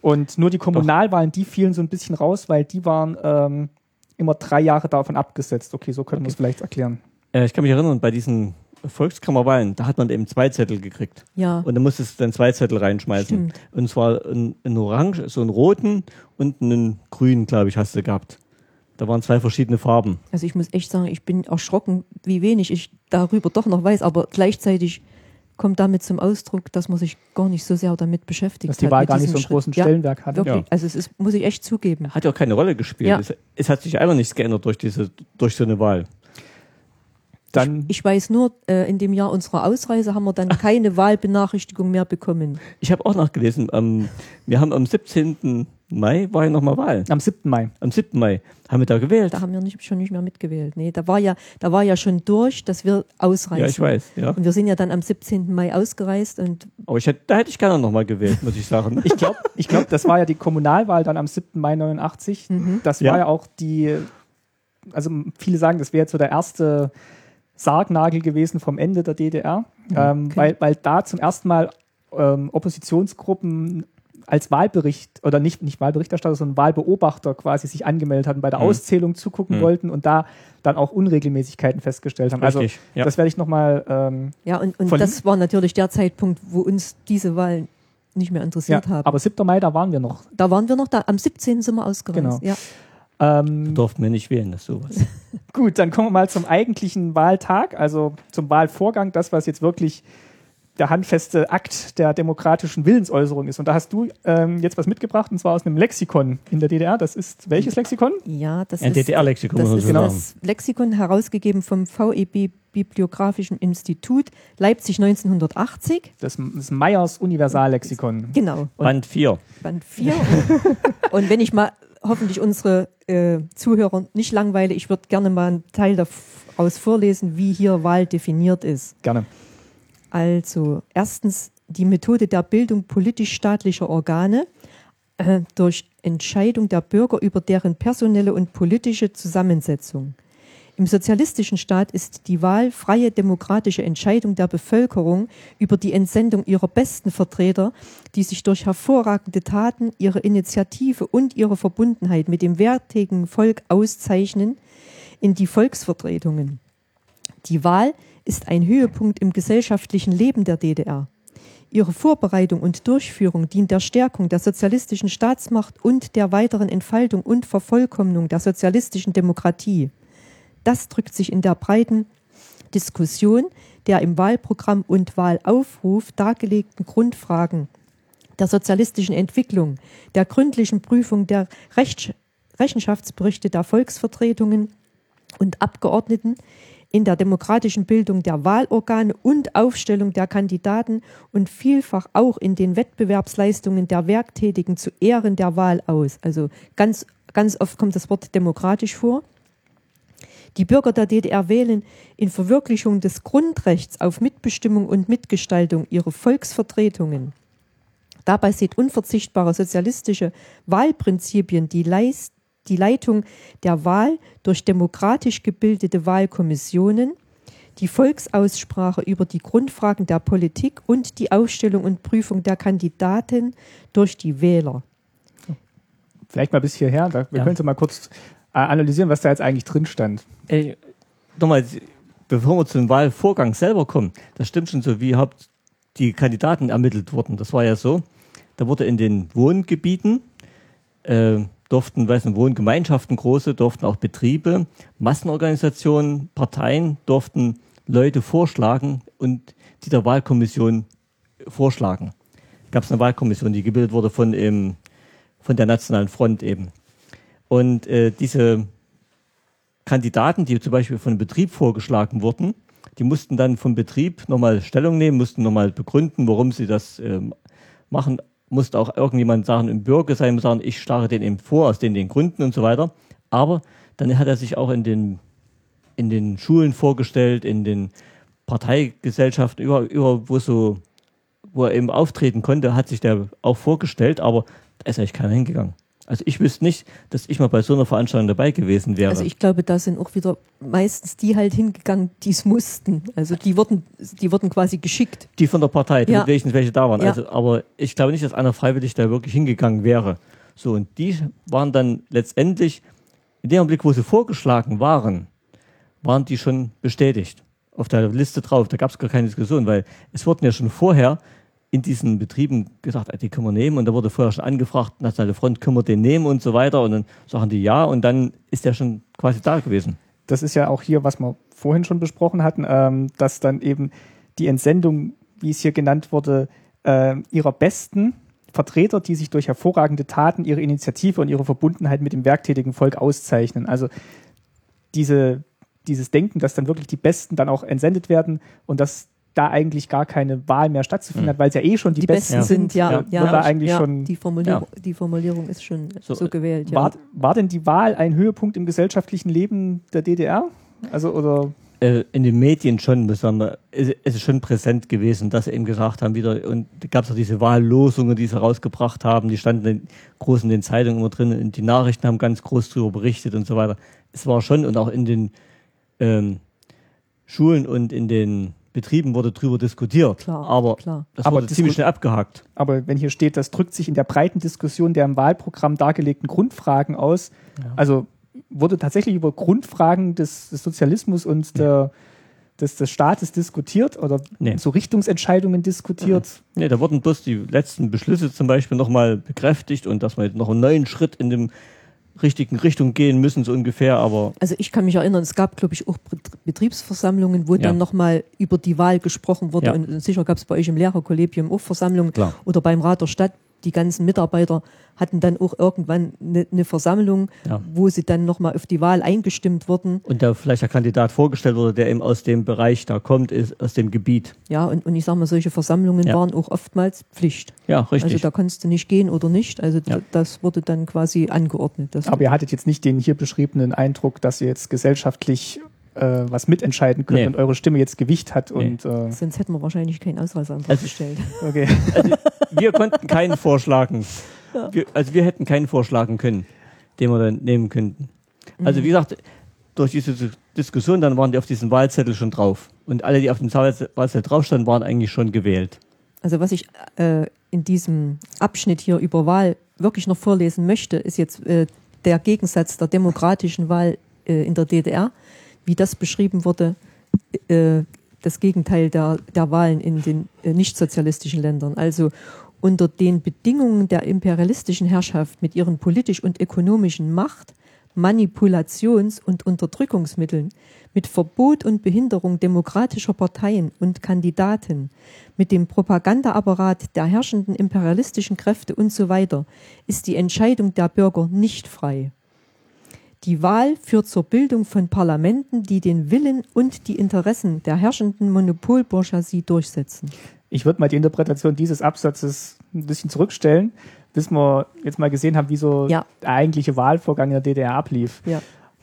Und nur die Kommunalwahlen, die fielen so ein bisschen raus, weil die waren ähm, immer drei Jahre davon abgesetzt. Okay, so könnte man es vielleicht erklären. Äh, ich kann mich erinnern, bei diesen Volkskammerwahlen, da hat man eben zwei Zettel gekriegt. Ja. Und dann musstest du dann zwei Zettel reinschmeißen. Stimmt. Und zwar einen, einen Orange, so einen roten und einen grünen, glaube ich, hast du gehabt. Da waren zwei verschiedene Farben. Also ich muss echt sagen, ich bin erschrocken, wie wenig ich darüber doch noch weiß, aber gleichzeitig kommt damit zum Ausdruck, dass man sich gar nicht so sehr damit beschäftigt Dass die hat, Wahl mit gar nicht so einen großen Schritt. Stellenwert hatte. Wirklich, Ja. also es ist, muss ich echt zugeben. Hat ja auch keine Rolle gespielt. Ja. Es, es hat sich einfach nichts geändert durch, diese, durch so eine Wahl. Dann. Ich weiß nur, äh, in dem Jahr unserer Ausreise haben wir dann keine Wahlbenachrichtigung mehr bekommen. Ich habe auch nachgelesen, ähm, wir haben am 17. Mai war ja nochmal Wahl. Am 7. Mai. Am 7. Mai haben wir da gewählt. Da haben wir nicht, schon nicht mehr mitgewählt. Nee, da war ja, da war ja schon durch, dass wir ausreisen. Ja, ich weiß, ja. Und wir sind ja dann am 17. Mai ausgereist und Aber ich hätte, da hätte ich gerne nochmal gewählt, muss ich sagen. Ich glaube, ich glaub, das war ja die Kommunalwahl dann am 7. Mai 89. Das Ja. war ja auch die, also viele sagen, das wäre jetzt so der erste Sargnagel gewesen vom Ende der DDR, ähm, Okay. weil, weil da zum ersten Mal ähm, Oppositionsgruppen als Wahlbericht oder nicht, nicht Wahlberichterstatter, sondern Wahlbeobachter quasi sich angemeldet hatten, bei der Mhm. Auszählung zugucken Mhm. wollten und da dann auch Unregelmäßigkeiten festgestellt haben. Also Richtig, ja. das werde ich nochmal ähm, ja, und, und das war natürlich der Zeitpunkt, wo uns diese Wahl nicht mehr ja, interessiert haben. aber 7. Mai, da waren wir noch. da waren wir noch da, am 17. sind wir ausgereist. Genau. Ja. Ähm, Durften wir nicht wählen, das ist sowas. *laughs* Gut, dann kommen wir mal zum eigentlichen Wahltag, also zum Wahlvorgang, das, was jetzt wirklich der handfeste Akt der demokratischen Willensäußerung ist. Und da hast du ähm, jetzt was mitgebracht, und zwar aus einem Lexikon in der DDR. Das ist welches Lexikon? Ja, das Ein ist, DDR-Lexikon, das, ist sagen. das Lexikon herausgegeben vom VEB Bibliographischen Institut Leipzig 1980. Das ist Meyers Universallexikon. Genau, Band 4. Band 4. *laughs* Und wenn ich mal hoffentlich unsere äh, Zuhörer nicht langweile, ich würde gerne mal einen Teil daraus vorlesen, wie hier Wahl definiert ist. Gerne. Also erstens die Methode der Bildung politisch-staatlicher Organe äh, durch Entscheidung der Bürger über deren personelle und politische Zusammensetzung. Im sozialistischen Staat ist die Wahl freie demokratische Entscheidung der Bevölkerung über die Entsendung ihrer besten Vertreter, die sich durch hervorragende Taten, ihre Initiative und ihre Verbundenheit mit dem wertigen Volk auszeichnen, in die Volksvertretungen. Die Wahl ist ein Höhepunkt im gesellschaftlichen Leben der DDR. Ihre Vorbereitung und Durchführung dient der Stärkung der sozialistischen Staatsmacht und der weiteren Entfaltung und Vervollkommnung der sozialistischen Demokratie. Das drückt sich in der breiten Diskussion der im Wahlprogramm und Wahlaufruf dargelegten Grundfragen der sozialistischen Entwicklung, der gründlichen Prüfung der Recht Rechenschaftsberichte der Volksvertretungen und Abgeordneten, in der demokratischen Bildung der Wahlorgane und Aufstellung der Kandidaten und vielfach auch in den Wettbewerbsleistungen der Werktätigen zu Ehren der Wahl aus. Also ganz, ganz oft kommt das Wort demokratisch vor. Die Bürger der DDR wählen in Verwirklichung des Grundrechts auf Mitbestimmung und Mitgestaltung ihre Volksvertretungen. Dabei sind unverzichtbare sozialistische Wahlprinzipien die, Leist die Leitung der Wahl durch demokratisch gebildete Wahlkommissionen, die Volksaussprache über die Grundfragen der Politik und die Aufstellung und Prüfung der Kandidaten durch die Wähler. Vielleicht mal bis hierher. Da, wir Ja. können so mal kurz analysieren, was da jetzt eigentlich drin stand. Ey, nochmal, bevor wir zum Wahlvorgang selber kommen, das stimmt schon so, wie überhaupt die Kandidaten ermittelt wurden. Das war ja so, da wurde in den Wohngebieten, äh, durften, weiß nicht, Wohngemeinschaften große, durften auch Betriebe, Massenorganisationen, Parteien durften Leute vorschlagen und die der Wahlkommission vorschlagen. Gab es eine Wahlkommission, die gebildet wurde von, ähm, von der Nationalen Front eben. Und äh, diese Kandidaten, die zum Beispiel von einem Betrieb vorgeschlagen wurden, die mussten dann vom Betrieb nochmal Stellung nehmen, mussten nochmal begründen, warum sie das ähm, machen. Musste auch irgendjemand sagen, im Bürger sein, sagen, ich schlage den eben vor, aus den, den Gründen und so weiter. Aber dann hat er sich auch in den, in den Schulen vorgestellt, in den Parteigesellschaften, über, über wo so, wo er eben auftreten konnte, hat sich der auch vorgestellt, aber da ist eigentlich keiner hingegangen. Also ich wüsste nicht, dass ich mal bei so einer Veranstaltung dabei gewesen wäre. Also ich glaube, da sind auch wieder meistens die halt hingegangen, die es mussten. Also die wurden, die wurden quasi geschickt. die von der Partei, Ja. damit wenigstens welche da waren. Ja. Also, aber ich glaube nicht, dass einer freiwillig da wirklich hingegangen wäre. So, und die waren dann letztendlich, in dem Augenblick, wo sie vorgeschlagen waren, waren die schon bestätigt. Auf der Liste drauf. Da gab es gar keine Diskussion, weil es wurden ja schon vorher in diesen Betrieben gesagt, ah, die können wir nehmen. Und da wurde vorher schon angefragt, Nationale Front, können wir den nehmen und so weiter. Und dann sagen die ja und dann ist der schon quasi da gewesen. das ist ja auch hier, was wir vorhin schon besprochen hatten, ähm, dass dann eben die Entsendung, wie es hier genannt wurde, äh, ihrer besten Vertreter, die sich durch hervorragende Taten, ihre Initiative und ihre Verbundenheit mit dem werktätigen Volk auszeichnen. Also diese dieses Denken, dass dann wirklich die Besten dann auch entsendet werden und dass da eigentlich gar keine Wahl mehr stattzufinden Mhm. hat, weil es ja eh schon die, Die Besten sind, ja, ja, ja, da eigentlich ja, schon die, Formulierung, die Formulierung ist schon so, So, gewählt. Ja. war, war denn die Wahl ein Höhepunkt im gesellschaftlichen Leben der DDR? Also oder Äh, in den Medien schon besonders, es es ist schon präsent gewesen, dass sie eben gesagt haben, wieder, und da gab es auch diese Wahllosungen, die sie rausgebracht haben, die standen in, groß in den Zeitungen immer drin und die Nachrichten haben ganz groß darüber berichtet und so weiter. Es war schon und auch in den ähm, Schulen und in den Betrieben wurde drüber diskutiert. Klar, aber klar. das Aber wurde disku- ziemlich schnell abgehakt. aber wenn hier steht, das drückt sich in der breiten Diskussion der im Wahlprogramm dargelegten Grundfragen aus. Also wurde tatsächlich über Grundfragen des, des Sozialismus und der, des, des Staates diskutiert oder Nee. so Richtungsentscheidungen diskutiert. Nee, da wurden bloß die letzten Beschlüsse zum Beispiel nochmal bekräftigt und dass wir jetzt noch einen neuen Schritt in dem richtigen Richtung gehen müssen, so ungefähr, aber Also ich kann mich erinnern, es gab, glaube ich, auch Bet- Betriebsversammlungen, wo Ja. dann nochmal über die Wahl gesprochen wurde. Ja. Und sicher gab es bei euch im Lehrerkollegium auch Versammlungen Klar. oder beim Rat der Stadt. Die ganzen Mitarbeiter hatten dann auch irgendwann eine, eine Versammlung, Ja. wo sie dann nochmal auf die Wahl eingestimmt wurden. und da vielleicht der Kandidat vorgestellt wurde, der eben aus dem Bereich da kommt, ist aus dem Gebiet. Ja, und, und ich sage mal, solche Versammlungen Ja. waren auch oftmals Pflicht. Ja, richtig. Also da konntest du nicht gehen oder nicht. Also Ja. das wurde dann quasi angeordnet. Aber ihr hattet jetzt nicht den hier beschriebenen Eindruck, dass ihr jetzt gesellschaftlich äh, was mitentscheiden könnt Nee. und eure Stimme jetzt Gewicht hat Nee. und äh, Sonst hätten wir wahrscheinlich keinen Ausreiseantrag Also- gestellt. *laughs* okay. wir konnten keinen vorschlagen. Wir, also wir hätten keinen vorschlagen können, den wir dann nehmen könnten. Also wie gesagt, durch diese Dis- Diskussion, dann waren die auf diesem Wahlzettel schon drauf. Und alle, die auf dem Wahlzettel Wahlzettel drauf standen, waren eigentlich schon gewählt. Also was ich äh, in diesem Abschnitt hier über Wahl wirklich noch vorlesen möchte, ist jetzt äh, der Gegensatz der demokratischen Wahl äh, in der DDR, wie das beschrieben wurde, äh, das Gegenteil der, der Wahlen in den äh, nichtsozialistischen Ländern. Also unter den Bedingungen der imperialistischen Herrschaft mit ihren politisch und ökonomischen Macht, Manipulations- und Unterdrückungsmitteln, mit Verbot und Behinderung demokratischer Parteien und Kandidaten, mit dem Propagandaapparat der herrschenden imperialistischen Kräfte und so weiter, ist die Entscheidung der Bürger nicht frei. Die Wahl führt zur Bildung von Parlamenten, die den Willen und die Interessen der herrschenden Monopolbourgeoisie durchsetzen. Ich würde mal die Interpretation dieses Absatzes ein bisschen zurückstellen, bis wir jetzt mal gesehen haben, wie so Ja. der eigentliche Wahlvorgang in der DDR ablief. Ja.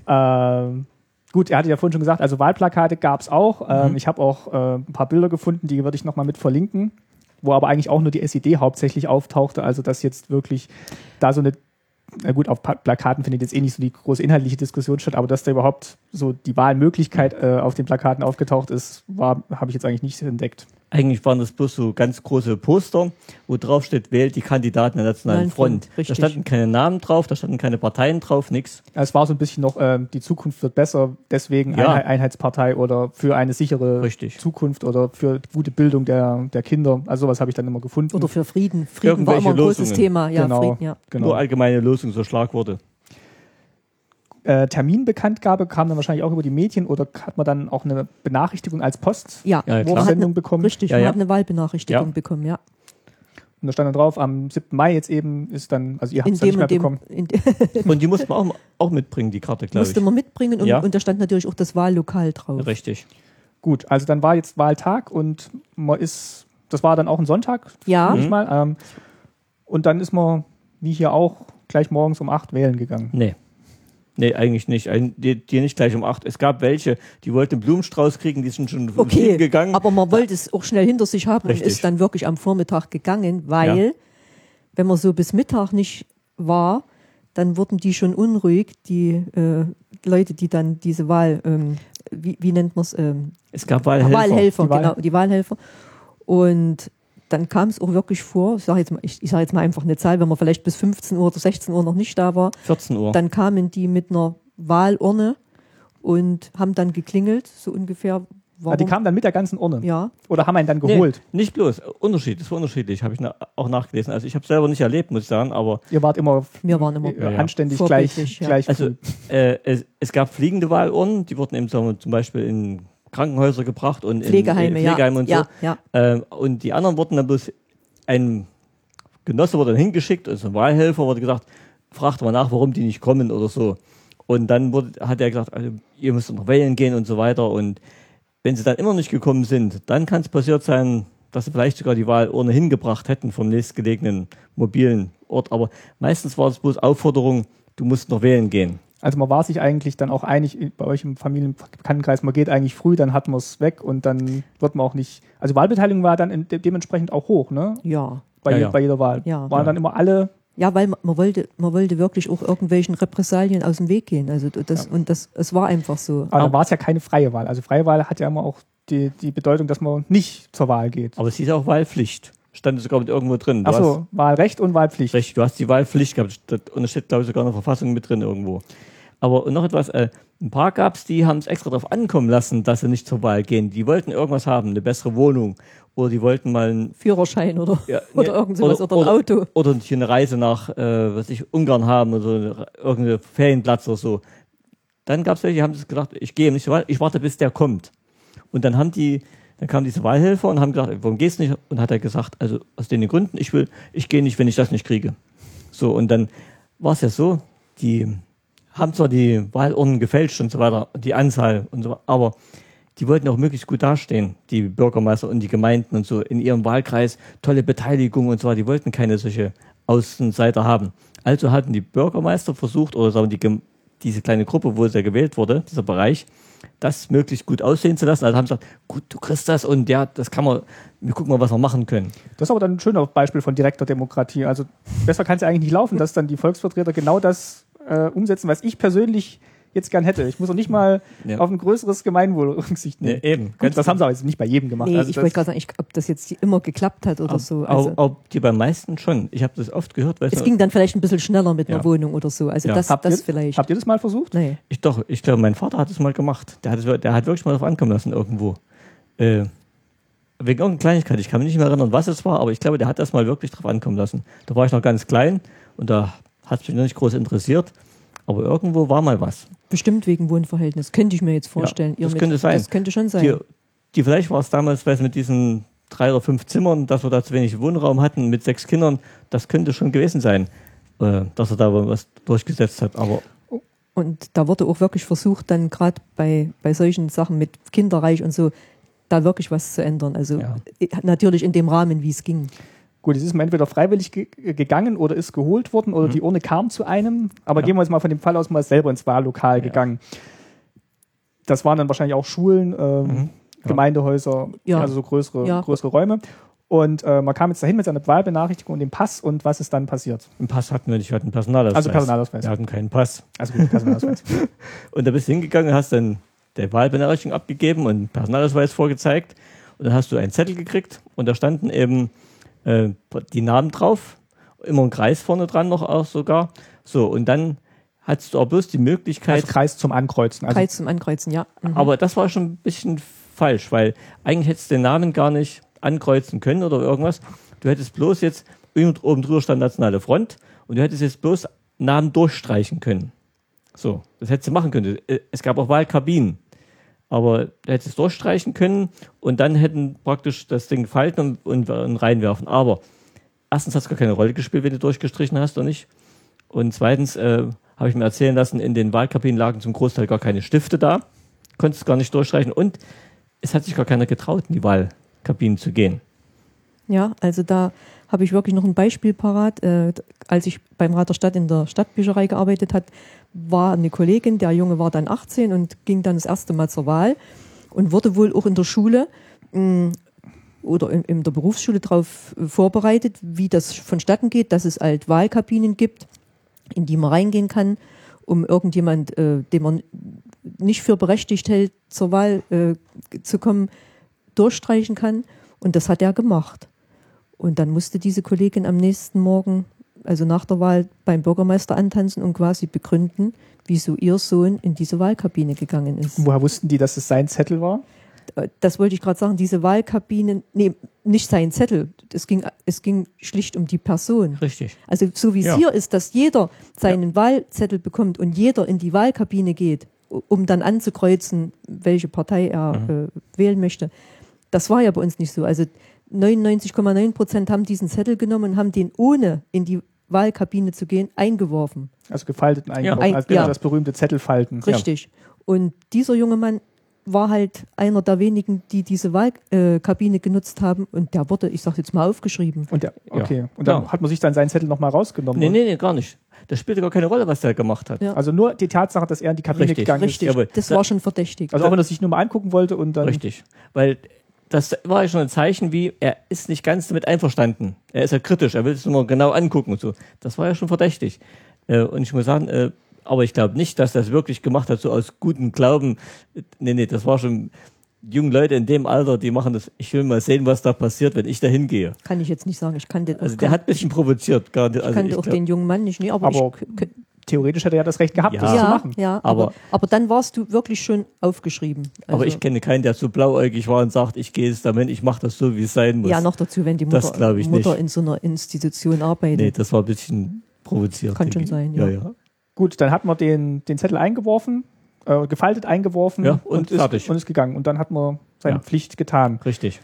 Ähm, gut, er hatte ja vorhin schon gesagt, also Wahlplakate gab es auch. Mhm. Ähm, ich habe auch äh, ein paar Bilder gefunden, die würde ich nochmal mit verlinken, wo aber eigentlich auch nur die SED hauptsächlich auftauchte. Also dass jetzt wirklich da so eine, na gut, auf Plakaten findet jetzt eh nicht so die große inhaltliche Diskussion statt, aber dass da überhaupt so die Wahlmöglichkeit äh, auf den Plakaten aufgetaucht ist, war, habe ich jetzt eigentlich nicht entdeckt. Eigentlich waren das bloß so ganz große Poster, wo drauf steht, wählt die Kandidaten der Nationalen Nein, Front. Richtig. Da standen keine Namen drauf, da standen keine Parteien drauf, nix. Es war so ein bisschen noch, ähm, die Zukunft wird besser, deswegen Ja. Einheit- Einheitspartei oder für eine sichere Richtig. Zukunft oder für gute Bildung der, der Kinder. Also sowas habe ich dann immer gefunden. Oder für Frieden. Frieden war immer ein großes. Thema. Ja, genau, Frieden, ja. genau. Nur allgemeine Losung, so Schlagworte. Äh, Terminbekanntgabe kam dann wahrscheinlich auch über die Medien oder hat man dann auch eine Benachrichtigung als Post? Ja, Ja, klar. Sendung eine, bekommen. richtig, Ja, man ja. hat eine Wahlbenachrichtigung Ja. bekommen, ja. Und da stand dann drauf, am 7. Mai jetzt eben ist dann, also ihr habt es nicht dem mehr und dem bekommen. Und die musste man auch, auch mitbringen, die Karte, glaube ich. musste man mitbringen und, Ja. und da stand natürlich auch das Wahllokal drauf. Richtig. Gut, also dann war jetzt Wahltag und man ist, das war dann auch ein Sonntag, Ja, ich mal. Ähm, und dann ist man, wie hier auch, gleich morgens um 8 wählen gegangen. Nee. Nee, eigentlich nicht. Die, die nicht gleich um acht. Es gab welche, die wollten einen Blumenstrauß kriegen, die sind schon okay. gegangen. Aber man wollte es auch schnell hinter sich haben Richtig. und ist dann wirklich am Vormittag gegangen, weil Ja. wenn man so bis Mittag nicht war, dann wurden die schon unruhig, die äh, Leute, die dann diese Wahl, ähm, wie, wie nennt man es, ähm, es gab Wahlhelfer. Wahlhelfer, Die Wahl- genau, die Wahlhelfer. Und dann kam es auch wirklich vor, ich sage jetzt, mal- ich, ich sag jetzt mal einfach eine Zahl, wenn man vielleicht bis 15 Uhr oder 16 Uhr noch nicht da war, 14 Uhr. dann kamen die mit einer Wahlurne und haben dann geklingelt, so ungefähr. Warum? Ah, die kamen dann mit der ganzen Urne. ja, Oder haben einen dann Nee, geholt. nicht bloß. Unterschied, das war unterschiedlich, habe ich na, auch nachgelesen. Also ich habe selber nicht erlebt, muss ich sagen, aber Ihr wart immer wir waren immer. äh, ja. anständig gleich, ja. gleich Also äh, es, es gab fliegende Wahlurnen, die wurden eben zum Beispiel in Krankenhäuser gebracht und Pflegeheime, in Pflegeheime und so. Ähm, und die anderen wurden dann bloß, ein Genosse wurde dann hingeschickt, also ein Wahlhelfer wurde gesagt, fragt mal nach, warum die nicht kommen oder so. Und dann wurde, hat er gesagt, also, ihr müsst noch wählen gehen und so weiter. Und wenn sie dann immer nicht gekommen sind, dann kann es passiert sein, dass sie vielleicht sogar die Wahlurne hingebracht hätten vom nächstgelegenen mobilen Ort. Aber meistens war es bloß Aufforderung, du musst noch wählen gehen. Also man war sich eigentlich dann auch einig bei euch im Familienbekanntenkreis, man geht eigentlich früh, dann hat man es weg und dann wird man auch nicht. Also Wahlbeteiligung war dann de dementsprechend auch hoch, ne? Ja. Bei, Ja, ja. bei jeder Wahl. Ja. Waren dann immer alle. Ja, weil man, man wollte, man wollte wirklich auch irgendwelchen Repressalien aus dem Weg gehen. Also das, und das, es war einfach so. Aber dann war es ja keine freie Wahl. Also freie Wahl hat ja immer auch die, die Bedeutung, dass man nicht zur Wahl geht. Aber es hieß auch Wahlpflicht. Stand sogar mit irgendwo drin. Achso, Wahlrecht und Wahlpflicht. Richtig, du hast die Wahlpflicht gehabt. Und es steht, glaube ich, sogar in der Verfassung mit drin irgendwo. Aber noch etwas, äh, ein paar gab es, die haben es extra darauf ankommen lassen, dass sie nicht zur Wahl gehen. Die wollten irgendwas haben, eine bessere Wohnung. Oder die wollten mal ein, Führerschein oder, Ja, *laughs* oder nee, irgend sowas oder, ein Auto. Oder eine Reise nach, äh, was ich, Ungarn haben oder irgendeinen Ferienplatz oder so. Dann gab es welche, die haben sich gedacht, ich gehe nicht zur Wahl, ich warte, bis der kommt. Und dann haben die, dann kamen diese Wahlhelfer und haben gesagt, warum gehst du nicht? Und hat er gesagt, also aus den Gründen, ich will, ich gehe nicht, wenn ich das nicht kriege. So, und dann war es ja so, die haben zwar die Wahlurnen gefälscht und so weiter, die Anzahl und so, aber die wollten auch möglichst gut dastehen, die Bürgermeister und die Gemeinden und so in ihrem Wahlkreis, tolle Beteiligung und so weiter. Die wollten keine solche Außenseiter haben. Also hatten die Bürgermeister versucht, oder sagen die, diese kleine Gruppe, wo es ja gewählt wurde, dieser Bereich, das möglichst gut aussehen zu lassen. Also haben sie gesagt, gut, du kriegst das und ja, das kann man, wir gucken mal, was wir machen können. Das ist aber dann ein schöner Beispiel von direkter Demokratie. Also besser kann es ja eigentlich nicht laufen, dass dann die Volksvertreter genau das äh, umsetzen, was ich persönlich jetzt gern hätte. Ich muss auch nicht mal Ja. auf ein größeres Gemeinwohl *laughs* Rücksicht nehmen. Nee, eben. Gut, das haben sie aber jetzt nicht bei jedem gemacht. Nee, Also ich wollte gerade sagen, ich, ob das jetzt immer geklappt hat oder so. Also, auch die beim meisten schon. Ich habe das oft gehört. Es ging dann vielleicht ein bisschen schneller mit einer Ja. Wohnung oder so. Also Ja. das, habt, das ihr, vielleicht. habt ihr das mal versucht? nee. Ich doch, ich glaube, mein Vater hat es mal gemacht. Der hat, es, der hat wirklich mal drauf ankommen lassen irgendwo. Äh, wegen irgendeiner Kleinigkeit. Ich kann mich nicht mehr erinnern, was es war, aber ich glaube, der hat das mal wirklich drauf ankommen lassen. Da war ich noch ganz klein und da hat es mich noch nicht groß interessiert. Aber irgendwo war mal was. Bestimmt wegen Wohnverhältnis. Könnte ich mir jetzt vorstellen. das Ihr könnte sein. Das könnte schon sein. Die, die vielleicht war es damals, weil es mit diesen drei oder fünf Zimmern, dass wir da zu wenig Wohnraum hatten mit sechs Kindern, das könnte schon gewesen sein, äh, dass er da was durchgesetzt hat. Aber Und da wurde auch wirklich versucht, dann gerade bei, bei solchen Sachen mit Kinderreich und so, da wirklich was zu ändern. Also Ja. äh, natürlich in dem Rahmen, wie es ging. Gut, es ist man entweder freiwillig ge gegangen oder ist geholt worden oder die Urne kam zu einem. Aber Ja. gehen wir jetzt mal von dem Fall aus, ist selber ins Wahllokal Ja. gegangen. Das waren dann wahrscheinlich auch Schulen, ähm, Mhm. Ja. Gemeindehäuser, Ja. also so größere, Ja. größere Räume. Und äh, man kam jetzt dahin mit seiner Wahlbenachrichtigung und dem Pass und was ist dann passiert? einen Pass hatten wir nicht, wir hatten einen Personalausweis. Also Personalausweis. Wir hatten keinen Pass. Also gut, Personalausweis. *laughs* Und da bist du hingegangen, hast dann der Wahlbenachrichtigung abgegeben und einen Personalausweis vorgezeigt. Und dann hast du einen Zettel gekriegt und da standen eben äh, die Namen drauf, immer ein Kreis vorne dran noch auch sogar. So, und dann hattest du auch bloß die Möglichkeit, also Kreis zum Ankreuzen. Also Kreis zum Ankreuzen, ja. Mhm. aber das war schon ein bisschen falsch, weil eigentlich hättest du den Namen gar nicht ankreuzen können oder irgendwas. Du hättest bloß jetzt, oben drüber stand Nationale Front und du hättest jetzt bloß Namen durchstreichen können. So, das hättest du machen können. Äh, Es gab auch Wahlkabinen. Aber du hättest es durchstreichen können und dann hätten praktisch das Ding falten und, und, reinwerfen. Aber erstens hat es gar keine Rolle gespielt, wenn du durchgestrichen hast oder nicht. Und zweitens äh, habe ich mir erzählen lassen, in den Wahlkabinen lagen zum Großteil gar keine Stifte da. Konntest gar nicht durchstreichen. Und es hat sich gar keiner getraut, in die Wahlkabinen zu gehen. Ja, also da habe ich wirklich noch ein Beispiel parat. Äh, als ich beim Rat der Stadt in der Stadtbücherei gearbeitet hat, war eine Kollegin, der Junge war dann 18 und ging dann das erste Mal zur Wahl und wurde wohl auch in der Schule mh, oder in, in der Berufsschule darauf vorbereitet, wie das vonstatten geht, dass es halt Wahlkabinen gibt, in die man reingehen kann, um irgendjemand, äh, den man nicht für berechtigt hält, zur Wahl äh, zu kommen, durchstreichen kann. Und das hat er gemacht. Und dann musste diese Kollegin am nächsten Morgen, also nach der Wahl, beim Bürgermeister antanzen und quasi begründen, wieso ihr Sohn in diese Wahlkabine gegangen ist. woher wussten die, dass es sein Zettel war? Äh, Das wollte ich gerade sagen, diese Wahlkabinen, nee, nicht sein Zettel, es ging, es ging schlicht um die Person. Richtig. Also so wie es Ja. hier ist, dass jeder seinen Wahlzettel bekommt und jeder in die Wahlkabine geht, um dann anzukreuzen, welche Partei er Mhm. äh, wählen möchte. Das war ja bei uns nicht so. Also 99,9 Prozent haben diesen Zettel genommen und haben den ohne in die Wahlkabine zu gehen, eingeworfen. Also gefalteten eingeworfen, Ein- als genau ja. das berühmte Zettelfalten. Richtig. Und dieser junge Mann war halt einer der wenigen, die diese Wahlkabine äh, genutzt haben und der wurde, ich sag jetzt mal, aufgeschrieben. Und der, Ja. okay. Und dann Ja. hat man sich dann seinen Zettel nochmal rausgenommen. Nee, nee, nee, gar nicht. Das spielte gar keine Rolle, was der gemacht hat. Ja. Also nur die Tatsache, dass er in die Kabine Richtig. gegangen Richtig, jawohl. das Da- war schon verdächtig. ist. Also auch wenn er sich nur mal angucken wollte und dann. Richtig. Weil das war ja schon ein Zeichen, wie er ist nicht ganz damit einverstanden. Er ist ja kritisch, er will es nur mal genau angucken und so. Das war ja schon verdächtig. Äh, und ich muss sagen, äh, aber ich glaube nicht, dass das wirklich gemacht hat, so aus gutem Glauben. Nee, nee, das war schon die jungen Leute in dem Alter, die machen das, ich will mal sehen, was da passiert, wenn ich da hingehe. kann ich jetzt nicht sagen. Ich kannte, Also auch, der hat ein bisschen provoziert. Gar nicht, ich also kannte ich auch glaub- den jungen Mann nicht. Nee, aber, Aber ich, theoretisch hätte er ja das Recht gehabt, Ja. das zu machen. ja, aber, Aber- aber dann warst du wirklich schon aufgeschrieben. Also, aber ich kenne keinen, der so blauäugig war und sagt, ich gehe jetzt damit, ich mache das so, wie es sein muss. ja noch dazu, wenn die Mutter, Mutter in so einer Institution arbeitet. Nee, das war ein bisschen provoziert. Kann schon sein, ja. ja. ja. Gut, dann hat man den, den Zettel eingeworfen, äh, gefaltet eingeworfen Ja, und ist, und ist gegangen. Und dann hat man seine Ja. Pflicht getan. Richtig.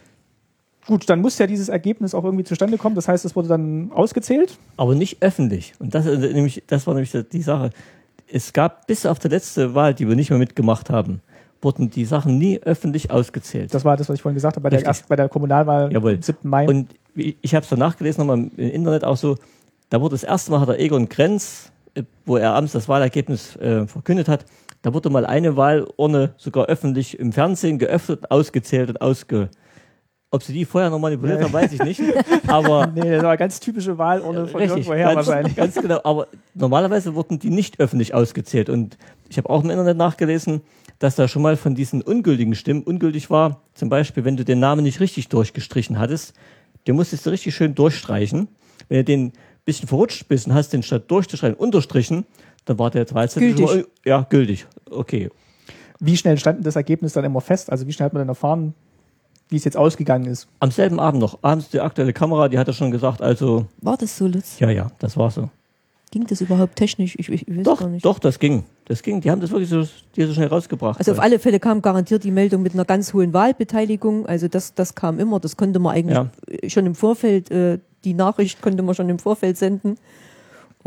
Gut, dann muss ja dieses Ergebnis auch irgendwie zustande kommen. Das heißt, es wurde dann ausgezählt. Aber nicht öffentlich. Und das, ist nämlich, das war nämlich die Sache. Es gab bis auf die letzte Wahl, die wir nicht mehr mitgemacht haben, wurden die Sachen nie öffentlich ausgezählt. Das war das, was ich vorhin gesagt habe, bei der, Richtig. erst, bei der Kommunalwahl Jawohl. am 7. Mai. Und ich habe es dann nachgelesen, nochmal im Internet auch so, da wurde das erste Mal, hat der Egon Krenz, äh, wo er abends das Wahlergebnis äh, verkündet hat, da wurde mal eine Wahlurne sogar öffentlich im Fernsehen geöffnet, ausgezählt und ausge... Ob sie die vorher noch manipuliert haben, weiß ich nicht. *laughs* Aber nee, das war eine ganz typische Wahlurne von Richtig, irgendwoher ganz, wahrscheinlich. ganz genau. Aber normalerweise wurden die nicht öffentlich ausgezählt. Und ich habe auch im Internet nachgelesen, dass da schon mal von diesen ungültigen Stimmen ungültig war. Zum Beispiel, wenn du den Namen nicht richtig durchgestrichen hattest, den musstest du richtig schön durchstreichen. Wenn du den ein bisschen verrutscht bist und hast den statt durchzustreichen unterstrichen, dann war der Wahlzettel Gültig. mal, ja, gültig. Okay. Wie schnell stand denn das Ergebnis dann immer fest? Also wie schnell hat man dann erfahren, wie es jetzt ausgegangen ist? Am selben Abend noch, abends die aktuelle Kamera, die hat ja schon gesagt, also, War das so, Lutz? ja, ja, das war so. Ging das überhaupt technisch? Ich, ich, ich weiß Doch, gar nicht. doch, das ging. Das ging. Die haben das wirklich so, die so schnell rausgebracht. Also auf alle Fälle kam garantiert die Meldung mit einer ganz hohen Wahlbeteiligung. Also das, das kam immer. Das konnte man eigentlich Ja. schon im Vorfeld, äh, die Nachricht konnte man schon im Vorfeld senden.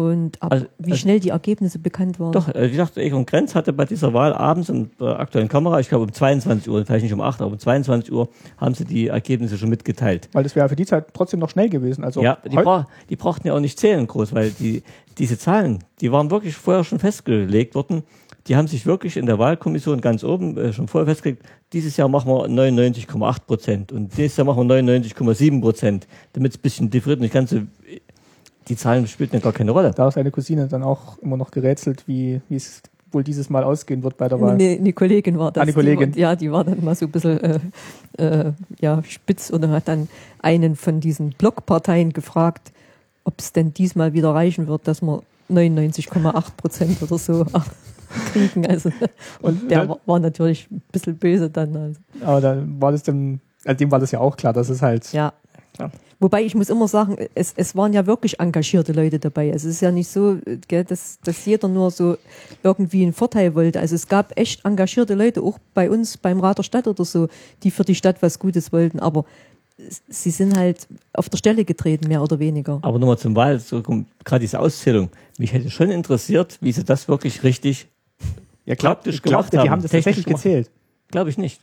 Und ab, Also- wie also- schnell die Ergebnisse bekannt waren. Doch, äh, wie gesagt, Egon Krenz hatte bei dieser Wahl abends in der aktuellen Kamera, ich glaube um 22 Uhr, vielleicht nicht um 8, aber um 22 Uhr haben sie die Ergebnisse schon mitgeteilt. Weil das wäre für die Zeit trotzdem noch schnell gewesen. Also ja, die, bra die brauchten ja auch nicht zählen groß, weil die, diese Zahlen, die waren wirklich vorher schon festgelegt worden. Die haben sich wirklich in der Wahlkommission ganz oben äh, schon vorher festgelegt, dieses Jahr machen wir 99,8 Prozent und nächstes Jahr machen wir 99,7 Prozent, damit es ein bisschen differiert und nicht ganz so, die Zahlen spielten ja gar keine Rolle. da ist seine Cousine dann auch immer noch gerätselt, wie wie es wohl dieses Mal ausgehen wird bei der Wahl. Nee, eine Kollegin war das. Ah, eine Kollegin. Die ja, die war dann mal so ein bisschen äh, äh, ja, spitz und hat dann einen von diesen Blockparteien gefragt, ob es denn diesmal wieder reichen wird, dass wir 99,8 Prozent oder so *laughs* kriegen. Also, und der war, war natürlich ein bisschen böse dann. Also. Aber dann war das dann, also dem war das ja auch klar, dass es halt. Ja. Klar. Wobei ich muss immer sagen, es, es waren ja wirklich engagierte Leute dabei. Also es ist ja nicht so, äh, gell, dass, dass jeder nur so irgendwie einen Vorteil wollte. Also es gab echt engagierte Leute, auch bei uns beim Rat der Stadt oder so, die für die Stadt was Gutes wollten. Aber sie sind halt auf der Stelle getreten, mehr oder weniger. Aber nochmal zum Wahl, gerade diese Auszählung. Mich hätte schon interessiert, wie sie das wirklich richtig, Ja, glaub, Praktisch ich glaube, gemacht die haben, haben das technisch tatsächlich gezählt. glaube ich nicht.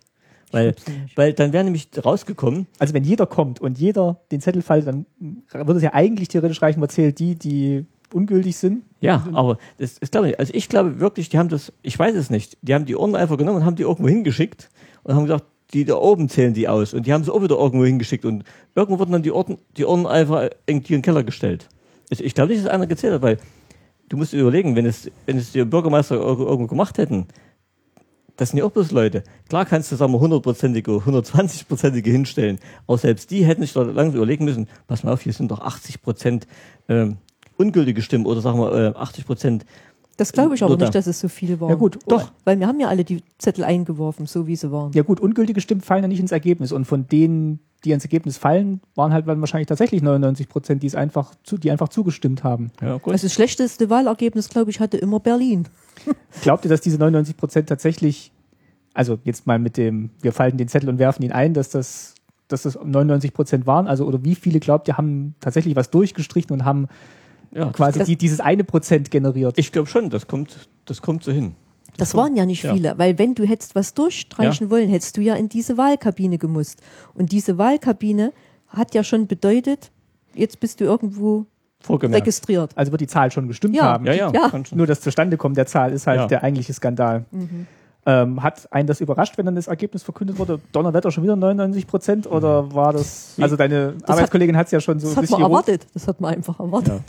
Weil, weil dann wäre nämlich rausgekommen, Also wenn jeder kommt und jeder den Zettel faltet, dann würde es ja eigentlich theoretisch reichen, man zählt die, die ungültig sind. ja, aber das ist glaube ich, also ich glaube wirklich, die haben das, ich weiß es nicht, die haben die Urnen einfach genommen und haben die irgendwo hingeschickt und haben gesagt, die da oben zählen die aus und die haben sie auch wieder irgendwo hingeschickt und irgendwo wurden dann die Urnen, die Urnen einfach irgendwie in den Keller gestellt. Also ich glaube nicht, dass einer gezählt hat, weil du musst dir überlegen, wenn es, wenn es die Bürgermeister irgendwo gemacht hätten, das sind ja auch bloß Leute. Klar kannst du, sagen wir, 100-prozentige, 120-prozentige hinstellen. Aber selbst die hätten sich doch langsam überlegen müssen, pass mal auf, hier sind doch 80 Prozent ähm, ungültige Stimmen oder sagen wir äh, 80 Prozent. Das glaube ich aber da. nicht, dass es so viel waren. Ja gut, Doch. Weil wir haben ja alle die Zettel eingeworfen, so wie sie waren. Ja gut, ungültige Stimmen fallen ja nicht ins Ergebnis. Und von denen, die ins Ergebnis fallen, waren halt dann wahrscheinlich tatsächlich 99 Prozent, die es einfach, zu, die einfach zugestimmt haben. Ja. Also das schlechteste Wahlergebnis, glaube ich, hatte immer Berlin. *laughs* Glaubt ihr, dass diese 99 Prozent tatsächlich, also jetzt mal mit dem, wir falten den Zettel und werfen ihn ein, dass das, dass das 99 Prozent waren? Also, oder wie viele glaubt ihr, haben tatsächlich was durchgestrichen und haben Ja, quasi die, dieses eine Prozent generiert. ich glaube schon, das kommt, das kommt so hin. Das waren ja nicht Ja. viele, weil wenn du hättest was durchstreichen wollen, hättest du ja in diese Wahlkabine gemusst. Und diese Wahlkabine hat ja schon bedeutet, jetzt bist du irgendwo Vorgemerkt. registriert. Also wird die Zahl schon gestimmt Ja. haben. Ja, ja, Ja. Nur das Zustandekommen der Zahl ist halt Ja. der eigentliche Skandal. Ähm, hat einen das überrascht, wenn dann das Ergebnis verkündet wurde? Donnerwetter schon wieder 99 Prozent? Oder war das. Also deine hat- Arbeitskollegin hat es ja schon so Das hat man erwartet. Das hat man einfach erwartet.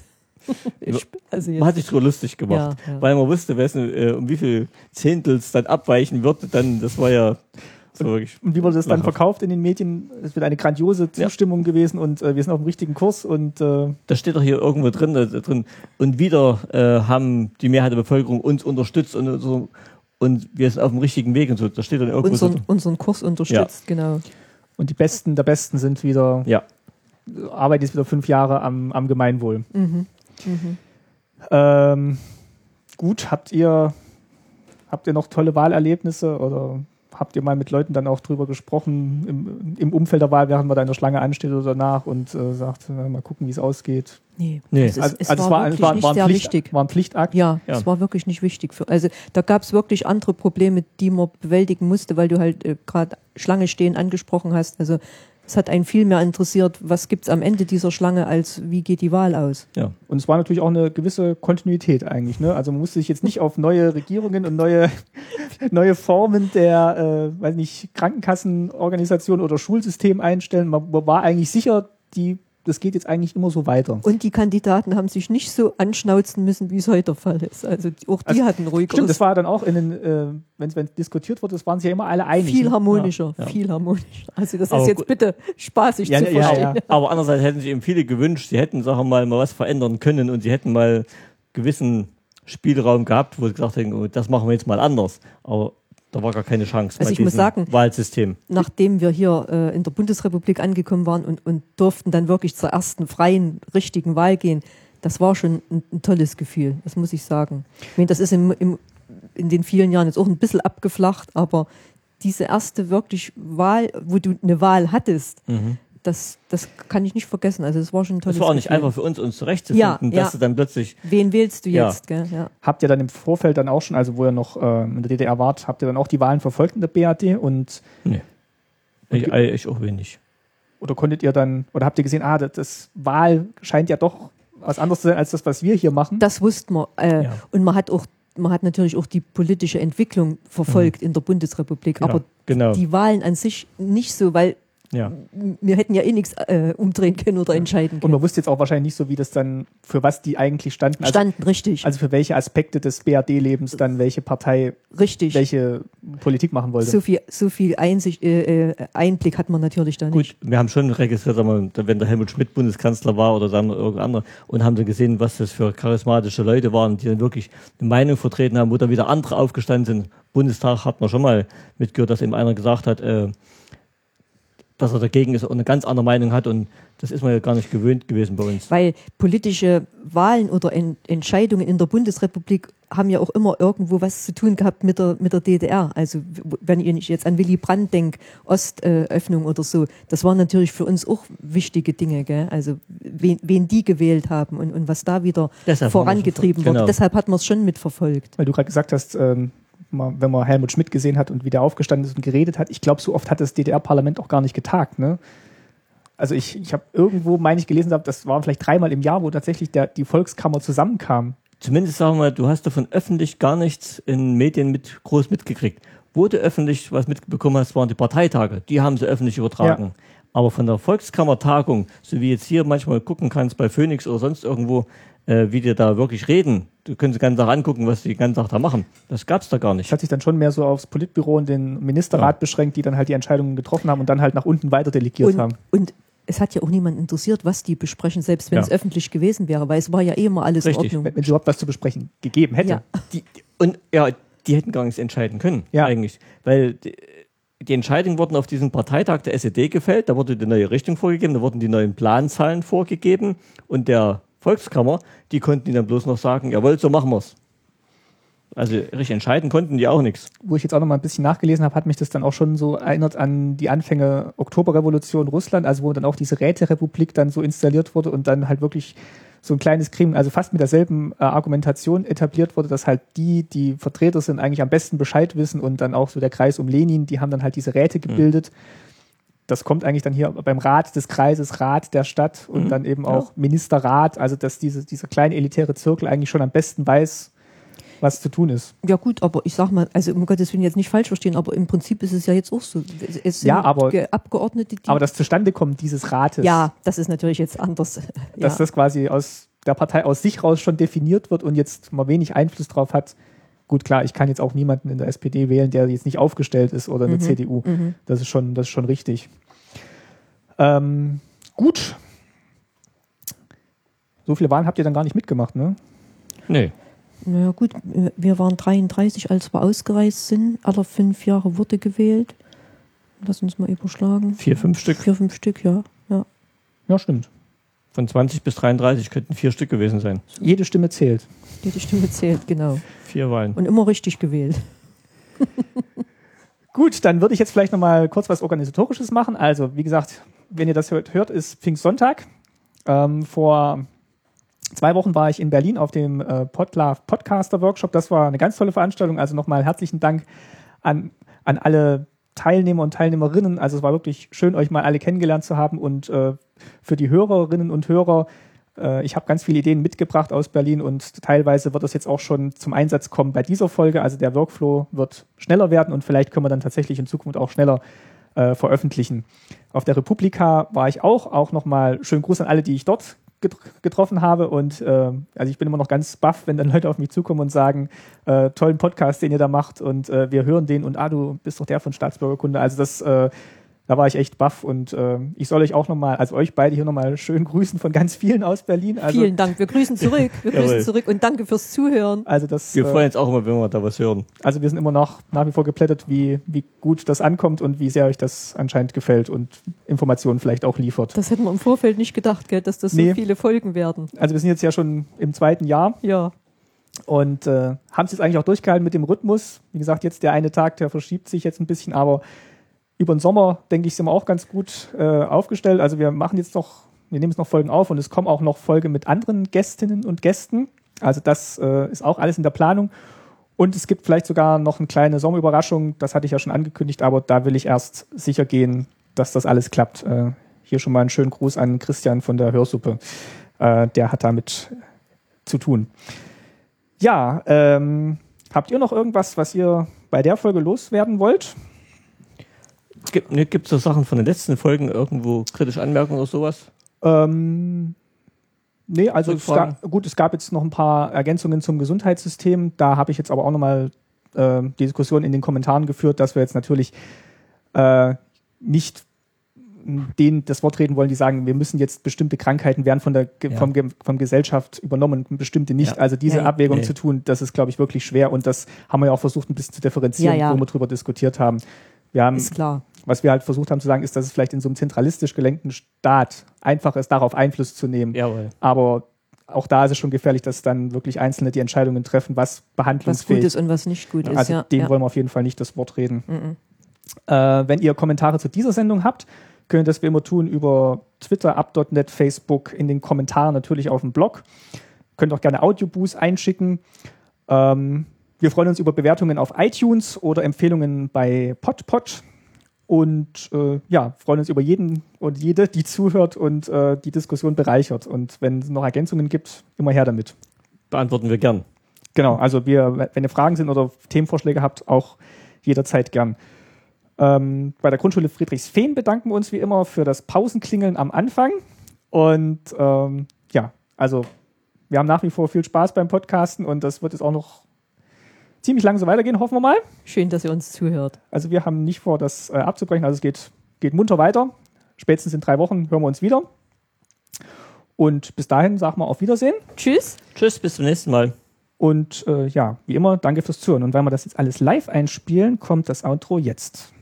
*laughs* Ich, also Man hat sich drüber lustig gemacht, Ja, ja. weil man wusste, wessen, äh, um wie viel Zehntels dann abweichen wird. Dann, das war ja so wirklich. Und wie wurde das dann Lachhaft. verkauft in den Medien? Es wird eine grandiose Zustimmung gewesen und äh, wir sind auf dem richtigen Kurs und äh, Das steht doch hier irgendwo drin. Da, da drin. Und wieder äh, haben die Mehrheit der Bevölkerung uns unterstützt und so. Und wir sind auf dem richtigen Weg und so. Das steht dann irgendwo so. unseren, unseren Kurs unterstützt, genau. und die Besten der Besten sind wieder, Ja. arbeiten jetzt wieder fünf Jahre am, am Gemeinwohl. Mhm. Ähm, gut, habt ihr, habt ihr noch tolle Wahlerlebnisse oder habt ihr mal mit Leuten dann auch drüber gesprochen im, im Umfeld der Wahl, während man da in der Schlange ansteht oder danach und äh, sagt, na, mal gucken, wie es ausgeht? Nee, Nee. Es, ist, Also, es also war, es wirklich war, nicht war, ein sehr Pflicht, wichtig. war ein Pflichtakt. Ja, Ja. es war wirklich nicht wichtig. Für, also da gab es wirklich andere Probleme, die man bewältigen musste, weil du halt äh, gerade Schlange stehen angesprochen hast. Also es hat einen viel mehr interessiert, was gibt's am Ende dieser Schlange, als wie geht die Wahl aus. ja. Und es war natürlich auch eine gewisse Kontinuität eigentlich. Ne? Also man musste sich jetzt nicht auf neue Regierungen und neue, *laughs* neue Formen der, äh, weiß nicht, Krankenkassenorganisation oder Schulsystem einstellen. Man war eigentlich sicher, die, das geht jetzt eigentlich immer so weiter. Und die Kandidaten haben sich nicht so anschnauzen müssen, wie es heute der Fall ist. Also auch die Also, hatten ruhig Stimmt, das war dann auch in den, äh, wenn es diskutiert wurde, das waren sie ja immer alle einig. viel ne? harmonischer, Ja, viel harmonischer. Also das Aber ist jetzt gut. bitte spaßig Ja, zu ja, ja, verstehen. ja. Aber andererseits hätten sich eben viele gewünscht, sie hätten, sagen wir mal, mal was verändern können und sie hätten mal gewissen Spielraum gehabt, wo sie gesagt hätten, oh, das machen wir jetzt mal anders. Aber da war gar keine Chance Also ich muss sagen, Wahlsystem. nachdem wir hier äh, in der Bundesrepublik angekommen waren und, und durften dann wirklich zur ersten freien, richtigen Wahl gehen, das war schon ein, ein tolles Gefühl, das muss ich sagen. Ich meine, das ist im, im, in den vielen Jahren jetzt auch ein bisschen abgeflacht, aber diese erste wirklich Wahl, wo du eine Wahl hattest, das, das kann ich nicht vergessen. Also es war schon ein tolles Es war auch nicht Gefühl. einfach für uns, uns zurechtzufinden, Ja, dass ja. du dann plötzlich, Wen wählst du Ja. jetzt? Gell? Ja. Habt ihr dann im Vorfeld dann auch schon, also wo ihr noch äh, in der DDR wart, habt ihr dann auch die Wahlen verfolgt in der BAD und nee, ich, äh, ich auch wenig. oder konntet ihr dann, oder habt ihr gesehen, ah, das, das Wahl scheint ja doch was anderes zu sein als das, was wir hier machen? Das wusste man. Äh, Ja. Und man hat auch, man hat natürlich auch die politische Entwicklung verfolgt in der Bundesrepublik. Ja, Aber genau. die Wahlen an sich nicht so, weil Ja. wir hätten ja eh nichts äh, umdrehen können oder entscheiden Und können. man wusste jetzt auch wahrscheinlich nicht so, wie das dann, für was die eigentlich standen. Also, Standen richtig, also für welche Aspekte des BRD-Lebens dann welche Partei richtig. welche Politik machen wollte. So viel, so viel Einsicht, äh, äh, Einblick hat man natürlich da nicht. Gut, wir haben schon registriert, sagen wir, wenn der Helmut Schmidt Bundeskanzler war oder dann irgendein anderer und haben dann gesehen, was das für charismatische Leute waren, die dann wirklich eine Meinung vertreten haben, wo dann wieder andere aufgestanden sind. Bundestag hat man schon mal mitgehört, dass eben einer gesagt hat, äh, dass er dagegen ist und eine ganz andere Meinung hat und das ist man ja gar nicht gewöhnt gewesen bei uns. Weil politische Wahlen oder En Entscheidungen in der Bundesrepublik haben ja auch immer irgendwo was zu tun gehabt mit der, mit der DDR. Also wenn ich jetzt an Willy Brandt denke, Ostöffnung oder so, das waren natürlich für uns auch wichtige Dinge. Gell? Also wen, wen die gewählt haben und, und was da wieder Deshalb vorangetrieben wurde. genau. Deshalb hat man es schon mitverfolgt. Weil du gerade gesagt hast, ähm, wenn man Helmut Schmidt gesehen hat und wie der aufgestanden ist und geredet hat, ich glaube, so oft hat das DDR-Parlament auch gar nicht getagt. Ne? Also ich, ich habe irgendwo, meine ich, gelesen, das war vielleicht dreimal im Jahr, wo tatsächlich der, die Volkskammer zusammenkam. Zumindest sagen wir mal, du hast davon öffentlich gar nichts in Medien mit groß mitgekriegt. Wo du öffentlich was mitbekommen hast, waren die Parteitage. Die haben sie öffentlich übertragen. Aber von der Volkskammertagung, so wie jetzt hier manchmal gucken kannst bei Phoenix oder sonst irgendwo, äh, wie die da wirklich reden, du kannst den ganzen Tag angucken, was die den ganzen Tag da machen. Das gab's da gar Das nicht. hat sich dann schon mehr so aufs Politbüro und den Ministerrat Ja. beschränkt, die dann halt die Entscheidungen getroffen haben und dann halt nach unten weiter delegiert Und, haben. und es hat ja auch niemand interessiert, was die besprechen, selbst wenn Ja. es öffentlich gewesen wäre, weil es war ja eh immer alles Richtig. in Ordnung. Wenn, wenn es überhaupt was zu besprechen gegeben hätte. Ja. Die, und ja, die hätten gar nichts entscheiden können, Ja. eigentlich. Weil die, die Entscheidungen wurden auf diesem Parteitag der SED gefällt, da wurde die neue Richtung vorgegeben, da wurden die neuen Planzahlen vorgegeben und der Volkskammer, die konnten die dann bloß noch sagen, jawohl, so machen wir's. Also richtig entscheiden konnten die auch nichts. Wo ich jetzt auch noch mal ein bisschen nachgelesen habe, hat mich das dann auch schon so erinnert an die Anfänge Oktoberrevolution Russland, also wo dann auch diese Räterepublik dann so installiert wurde und dann halt wirklich so ein kleines Gremium, also fast mit derselben äh, Argumentation etabliert wurde, dass halt die, die Vertreter sind, eigentlich am besten Bescheid wissen und dann auch so der Kreis um Lenin, die haben dann halt diese Räte gebildet. Mhm. Das kommt eigentlich dann hier beim Rat des Kreises, Rat der Stadt und mhm. dann eben auch ja. Ministerrat, also dass diese, dieser kleine elitäre Zirkel eigentlich schon am besten weiß, was zu tun ist. Ja gut, aber ich sag mal, also um Gottes Willen jetzt nicht falsch verstehen, aber im Prinzip ist es ja jetzt auch so. Es sind ja, aber, Abgeordnete, die aber das Zustandekommen dieses Rates. Ja, das ist natürlich jetzt anders. *laughs* Dass ja. das quasi aus der Partei aus sich raus schon definiert wird und jetzt mal wenig Einfluss drauf hat. Gut, klar, ich kann jetzt auch niemanden in der SPD wählen, der jetzt nicht aufgestellt ist oder eine mhm. CDU. Mhm. Das ist schon, das ist schon richtig. Ähm, gut. So viele Wahlen habt ihr dann gar nicht mitgemacht, ne? Nee. Naja gut, wir waren 33, als wir ausgereist sind. Alle fünf Jahre wurde gewählt. Lass uns mal überschlagen. Vier, fünf Stück. Vier, fünf Stück, ja. Ja, ja stimmt. Von 20 bis 33 könnten vier Stück gewesen sein. Jede Stimme zählt. Jede Stimme zählt, genau. Vier Wahlen. Und immer richtig gewählt. *laughs* Gut, dann würde ich jetzt vielleicht nochmal kurz was Organisatorisches machen. Also, wie gesagt, wenn ihr das hört, hört ist Pfingstsonntag. Ähm, vor zwei Wochen war ich in Berlin auf dem äh, Podlove Podcaster Workshop. Das war eine ganz tolle Veranstaltung. Also nochmal herzlichen Dank an, an alle Teilnehmer und Teilnehmerinnen. Also es war wirklich schön, euch mal alle kennengelernt zu haben. Und äh, für die Hörerinnen und Hörer, äh, ich habe ganz viele Ideen mitgebracht aus Berlin und teilweise wird das jetzt auch schon zum Einsatz kommen bei dieser Folge. Also der Workflow wird schneller werden und vielleicht können wir dann tatsächlich in Zukunft auch schneller äh, veröffentlichen. Auf der Republika war ich auch, auch nochmal schönen Gruß an alle, die ich dort getroffen habe. Und äh, also ich bin immer noch ganz baff, wenn dann *laughs* Leute auf mich zukommen und sagen, äh, tollen Podcast, den ihr da macht und äh, wir hören den und ah, du bist doch der von Staatsbürgerkunde. Also das äh, da war ich echt baff und äh, ich soll euch auch nochmal, also euch beide hier nochmal schön grüßen von ganz vielen aus Berlin. Also, Vielen Dank. Wir grüßen zurück. Wir grüßen zurück und danke fürs Zuhören. Also das, wir freuen uns auch immer, wenn wir da was hören. Also wir sind immer noch nach wie vor geplättet, wie, wie gut das ankommt und wie sehr euch das anscheinend gefällt und Informationen vielleicht auch liefert. Das hätten wir im Vorfeld nicht gedacht, gell, dass das so nee. viele Folgen werden. Also wir sind jetzt ja schon im zweiten Jahr. Ja. Und äh, haben es jetzt eigentlich auch durchgehalten mit dem Rhythmus. Wie gesagt, jetzt der eine Tag, der verschiebt sich jetzt ein bisschen, aber über den Sommer, denke ich, sind wir auch ganz gut äh, aufgestellt. Also wir machen jetzt noch, wir nehmen jetzt noch Folgen auf und es kommen auch noch Folgen mit anderen Gästinnen und Gästen. Also das äh, ist auch alles in der Planung. Und es gibt vielleicht sogar noch eine kleine Sommerüberraschung, das hatte ich ja schon angekündigt, aber da will ich erst sicher gehen, dass das alles klappt. Äh, hier schon mal einen schönen Gruß an Christian von der Hörsuppe. Äh, der hat damit zu tun. Ja, ähm, habt ihr noch irgendwas, was ihr bei der Folge loswerden wollt? Gibt ne, es so Sachen von den letzten Folgen, irgendwo kritische Anmerkungen oder sowas? Ähm, nee, also es gab, gut, es gab jetzt noch ein paar Ergänzungen zum Gesundheitssystem. Da habe ich jetzt aber auch nochmal äh, die Diskussion in den Kommentaren geführt, dass wir jetzt natürlich äh, nicht denen das Wort reden wollen, die sagen, wir müssen jetzt bestimmte Krankheiten werden von der ja. vom, vom Gesellschaft übernommen, bestimmte nicht. Ja. Also diese ja, Abwägung nee. zu tun, das ist, glaube ich, wirklich schwer und das haben wir ja auch versucht, ein bisschen zu differenzieren, wo wir drüber diskutiert haben. Wir haben, ist klar. Was wir halt versucht haben zu sagen, ist, dass es vielleicht in so einem zentralistisch gelenkten Staat einfach ist, darauf Einfluss zu nehmen. Jawohl. Aber auch da ist es schon gefährlich, dass dann wirklich Einzelne die Entscheidungen treffen, was behandlungsfähig ist. Was gut ist und was nicht gut ist. Also ja, dem ja. wollen wir auf jeden Fall nicht das Wort reden. Mhm. Äh, wenn ihr Kommentare zu dieser Sendung habt, könnt ihr das wie immer tun über Twitter, up.net, Facebook, in den Kommentaren natürlich auf dem Blog. Könnt auch gerne Audioboost einschicken. Ähm, wir freuen uns über Bewertungen auf iTunes oder Empfehlungen bei PodPod. Und äh, ja, freuen uns über jeden und jede, die zuhört und äh, die Diskussion bereichert. Und wenn es noch Ergänzungen gibt, immer her damit. Beantworten wir gern. Genau, also wir, wenn ihr Fragen sind oder Themenvorschläge habt, auch jederzeit gern. Ähm, bei der Grundschule Friedrichsfehn bedanken wir uns wie immer für das Pausenklingeln am Anfang. Und ähm, ja, also wir haben nach wie vor viel Spaß beim Podcasten und das wird jetzt auch noch ziemlich lang so weitergehen, hoffen wir mal. Schön, dass ihr uns zuhört. Also wir haben nicht vor, das äh, abzubrechen. Also es geht, geht munter weiter. Spätestens in drei Wochen hören wir uns wieder. Und bis dahin sagen wir auf Wiedersehen. Tschüss. Tschüss, bis zum nächsten Mal. Und äh, ja, wie immer, danke fürs Zuhören. Und weil wir das jetzt alles live einspielen, kommt das Outro jetzt.